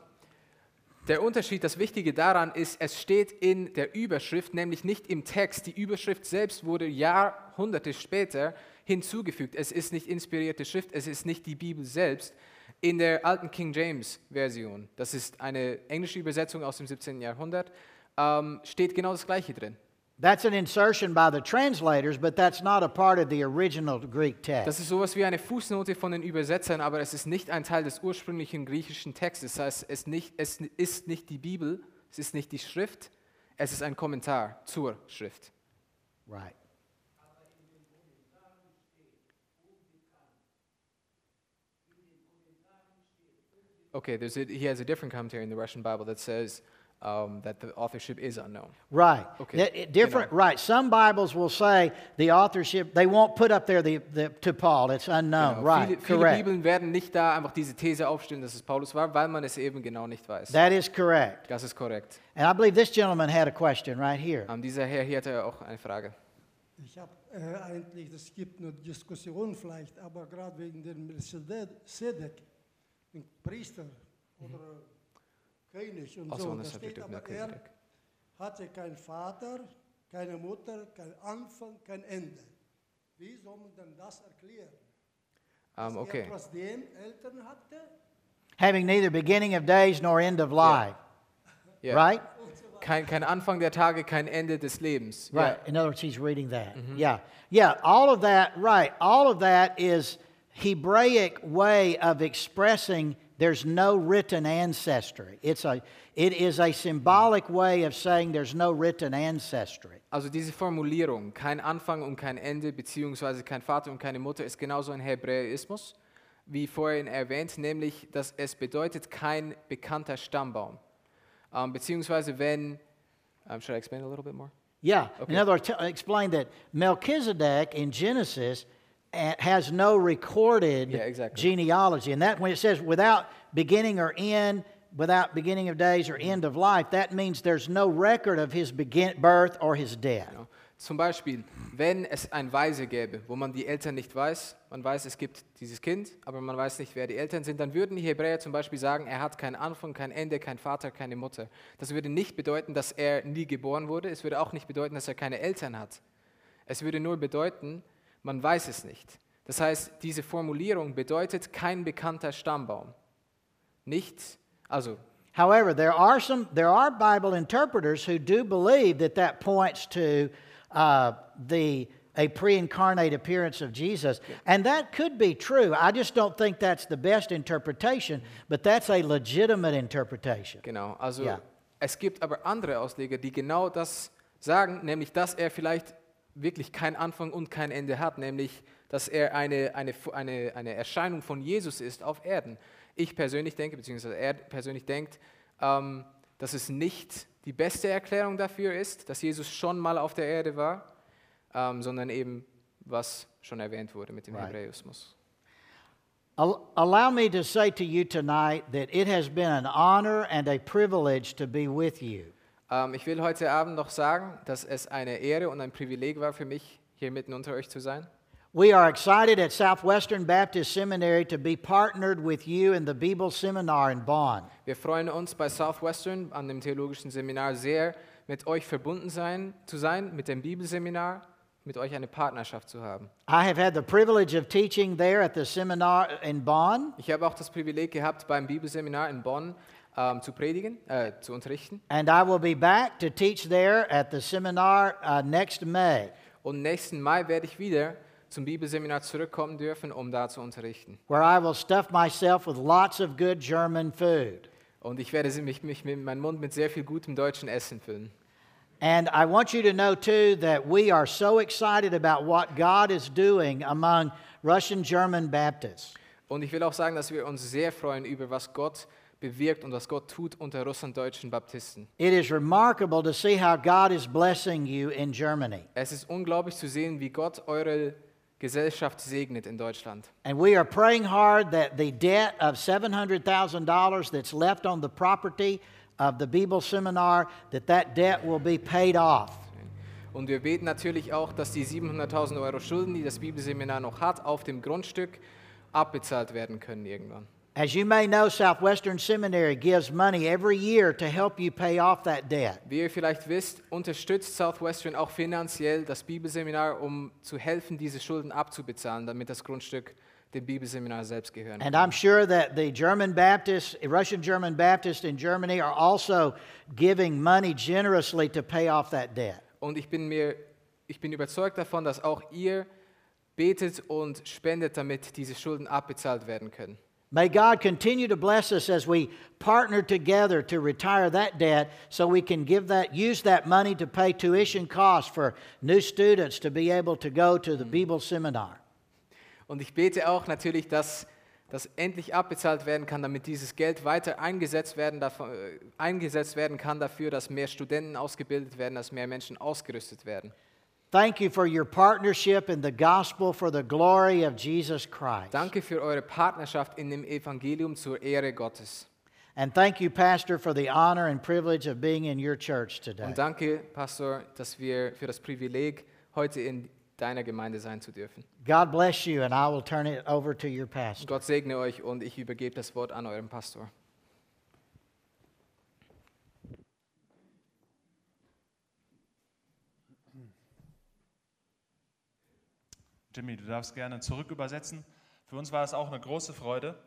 der Unterschied, das Wichtige daran ist, es steht in der Überschrift, nämlich nicht im Text. Die Überschrift selbst wurde Jahrhunderte später hinzugefügt. Es ist nicht inspirierte Schrift, es ist nicht die Bibel selbst. In der alten King James Version, das ist eine englische Übersetzung aus dem 17. Jahrhundert, ähm, steht genau das Gleiche drin. That's an insertion by the translators, but that's not a part of the original Greek text. Das ist sowas wie eine Fußnote von den Übersetzern, aber es ist nicht ein Teil des ursprünglichen griechischen Textes. Das heißt, es, nicht, es ist nicht die Bibel, es ist nicht die Schrift, es ist ein Kommentar zur Schrift. Right. Okay, there's a, he has a different commentary in the Russian Bible that says um, that the authorship is unknown. Right. Okay, That- it- different. genau. Right. Some Bibles will say the authorship. They won't put up there the, the to Paul. It's unknown. Genau. Right. Viele, viele correct. Bibeln werden nicht da einfach diese These aufstellen, dass es Paulus war, weil man es eben genau nicht weiß. That is correct. Das ist korrekt. And I believe this gentleman had a question right here. Ähm, dieser Herr hier hatte er auch eine Frage. Ich habe äh, eigentlich, es gibt eine Diskussion vielleicht, aber gerade wegen dem Melchizedek, den Priester mhm. oder König und Also so, on da the steht of aber, er Melchizedek. hatte keinen Vater, keine Mutter, kein Anfang, kein Ende. Wie soll man denn das erklären? Ähm, Dass okay. er trotzdem Eltern hatte? Having neither beginning of days nor end of life. Ja. Right. Kein, kein Anfang der Tage, kein Ende des Lebens. Ja. Right. In other words, he's reading that. Yeah. Yeah. All of that. Right. All of that is Hebraic way of expressing there's no written ancestry. It's a. It is a symbolic way of saying there's no written ancestry. Also diese Formulierung, kein Anfang und kein Ende, beziehungsweise kein Vater und keine Mutter, ist genauso ein Hebräismus, wie vorhin erwähnt, nämlich, dass es bedeutet kein bekannter Stammbaum. Ähm, beziehungsweise wenn, um, should I explain a little bit more? Yeah. Okay. In other words, explain that Melchizedek in Genesis has no recorded Yeah, exactly. genealogy. And that when it says without beginning or end, without beginning of days or end of life, that means there's no record of his begin- birth or his death. Genau. Zum Beispiel, wenn es ein Weise gäbe, wo man die Eltern nicht weiß, man weiß, es gibt dieses Kind, aber man weiß nicht, wer die Eltern sind, dann würden die Hebräer zum Beispiel sagen, er hat keinen Anfang, kein Ende, kein Vater, keine Mutter. Das würde nicht bedeuten, dass er nie geboren wurde. Es würde auch nicht bedeuten, dass er keine Eltern hat. Es würde nur bedeuten, man weiß es nicht. Das heißt, diese Formulierung bedeutet kein bekannter Stammbaum. Nicht, also However, there are some there are Bible interpreters who do believe that that points to uh, the a pre-incarnate appearance of Jesus, and that could be true. I just don't think that's the best interpretation, but that's a legitimate interpretation. Genau, also Ja. es gibt aber andere Ausleger, die genau das sagen, nämlich dass er vielleicht wirklich keinen Anfang und kein Ende hat, nämlich dass er eine, eine, eine, eine Erscheinung von Jesus ist auf Erden. Ich persönlich denke, beziehungsweise er persönlich denkt, ähm, dass es nicht die beste Erklärung dafür ist, dass Jesus schon mal auf der Erde war, ähm, sondern eben, was schon erwähnt wurde mit dem Right. Hebräismus. Al- Allow me to say to you tonight that it has been an honor and a privilege to be with you. Ähm, ich will heute Abend noch sagen, dass es eine Ehre und ein Privileg war für mich, hier mitten unter euch zu sein. We are excited at Southwestern Baptist Seminary to be partnered with you in the Bible Seminar in Bonn. Wir freuen uns bei Southwestern an dem theologischen Seminar sehr, mit euch verbunden sein, zu sein, mit dem Bibelseminar, mit euch eine Partnerschaft zu haben. I have had the privilege of teaching there at the seminar in Bonn, Ich habe auch das Privileg gehabt, beim Bibelseminar in Bonn ähm, zu predigen, äh, zu unterrichten. and I will be back to teach there at the seminar uh, next May. Und nächsten Mai werde ich wieder zum Bibelseminar zurückkommen dürfen, um da zu unterrichten. where I will stuff myself with lots of good German food. Und ich werde mich, mich mit meinen Mund mit sehr viel gutem deutschen Essen füllen. And I want you to know, too, that we are so excited about what God is doing among Russian German Baptists. Und ich will auch sagen, dass wir uns sehr freuen über was Gott bewirkt und was Gott tut unter russlanddeutschen Baptisten. It is remarkable to see how God is blessing you in Germany. Es ist unglaublich zu sehen, wie Gott eure Gesellschaft segnet in Deutschland. And we are praying hard that the debt of $700,000 that's left on the property of the Bible seminar, that that debt will be paid off. Und wir beten natürlich auch, dass die 700.000 Euro Schulden, die das Bibelseminar noch hat, auf dem Grundstück abbezahlt werden können irgendwann. As you may know, Southwestern Seminary gives money every year to help you pay off that debt. Wie ihr vielleicht wisst, unterstützt Southwestern auch finanziell das Bibelseminar, um zu helfen, diese Schulden abzubezahlen, damit das Grundstück dem Bibelseminar selbst gehören And. I'm sure that the German Baptists, Russian German Baptists in Germany are also giving money generously to pay off that debt. Und ich bin mir, ich bin überzeugt davon, dass auch ihr betet und spendet, damit diese Schulden abbezahlt werden können. May God continue to bless us as we partner together to retire that debt so we can give that use that money to pay tuition costs for new students to be able to go to the Bible seminar. Und ich bete auch natürlich, dass das endlich abbezahlt werden kann, damit dieses Geld weiter eingesetzt werden, davon, äh, eingesetzt werden kann dafür, dass mehr Studenten ausgebildet werden, dass mehr Menschen ausgerüstet werden. Thank you for your partnership in the gospel for the glory of Jesus Christ. Danke für eure Partnerschaft in dem Evangelium zur Ehre Gottes. And thank you, Pastor, for the honor and privilege of being in your church today. Und danke, Pastor, dass wir für das Privileg heute in deiner Gemeinde sein zu dürfen. God bless you, and I will turn it over to your pastor. Gott segne euch und ich übergebe das Wort an euren Pastor. Jimmy, du darfst gerne zurück übersetzen. Für uns war es auch eine große Freude,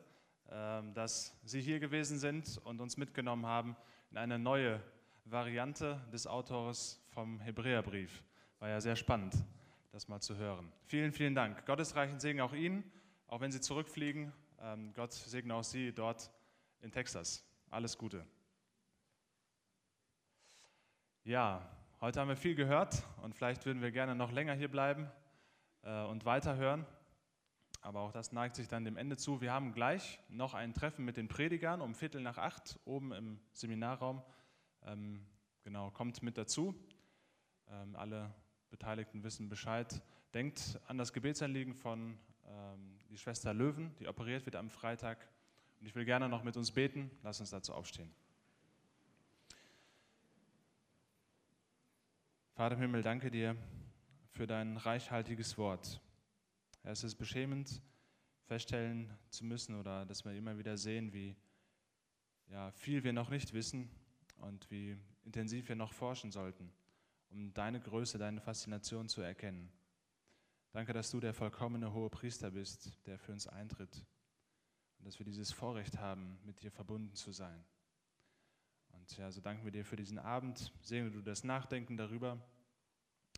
ähm, dass Sie hier gewesen sind und uns mitgenommen haben in eine neue Variante des Autors vom Hebräerbrief. War ja sehr spannend, das mal zu hören. Vielen, vielen Dank. Gottesreichen Segen auch Ihnen, auch wenn Sie zurückfliegen. Ähm, Gott segne auch Sie dort in Texas. Alles Gute. Ja, heute haben wir viel gehört und vielleicht würden wir gerne noch länger hier bleiben äh, und weiterhören. Aber auch das neigt sich dann dem Ende zu. Wir haben gleich noch ein Treffen mit den Predigern um Viertel nach acht oben im Seminarraum. Ähm, genau, kommt mit dazu. Ähm, alle Beteiligten wissen Bescheid. Denkt an das Gebetsanliegen von ähm, die Schwester Löwen, die operiert wird am Freitag. Und ich will gerne noch mit uns beten. Lass uns dazu aufstehen. Vater im Himmel, danke dir, für dein reichhaltiges Wort. Es ist beschämend, feststellen zu müssen oder dass wir immer wieder sehen, wie ja, viel wir noch nicht wissen und wie intensiv wir noch forschen sollten, um deine Größe, deine Faszination zu erkennen. Danke, dass du der vollkommene hohe Priester bist, der für uns eintritt und dass wir dieses Vorrecht haben, mit dir verbunden zu sein. Und ja, so danken wir dir für diesen Abend. Segne du das Nachdenken darüber.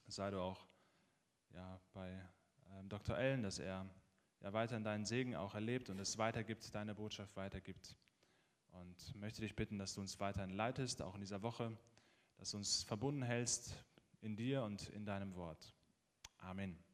Sei du auch ja, bei ähm, Dr. Ellen, dass er ja weiter in deinen Segen auch erlebt und es weitergibt, deine Botschaft weitergibt. Und möchte dich bitten, dass du uns weiterhin leitest, auch in dieser Woche, dass du uns verbunden hältst in dir und in deinem Wort. Amen.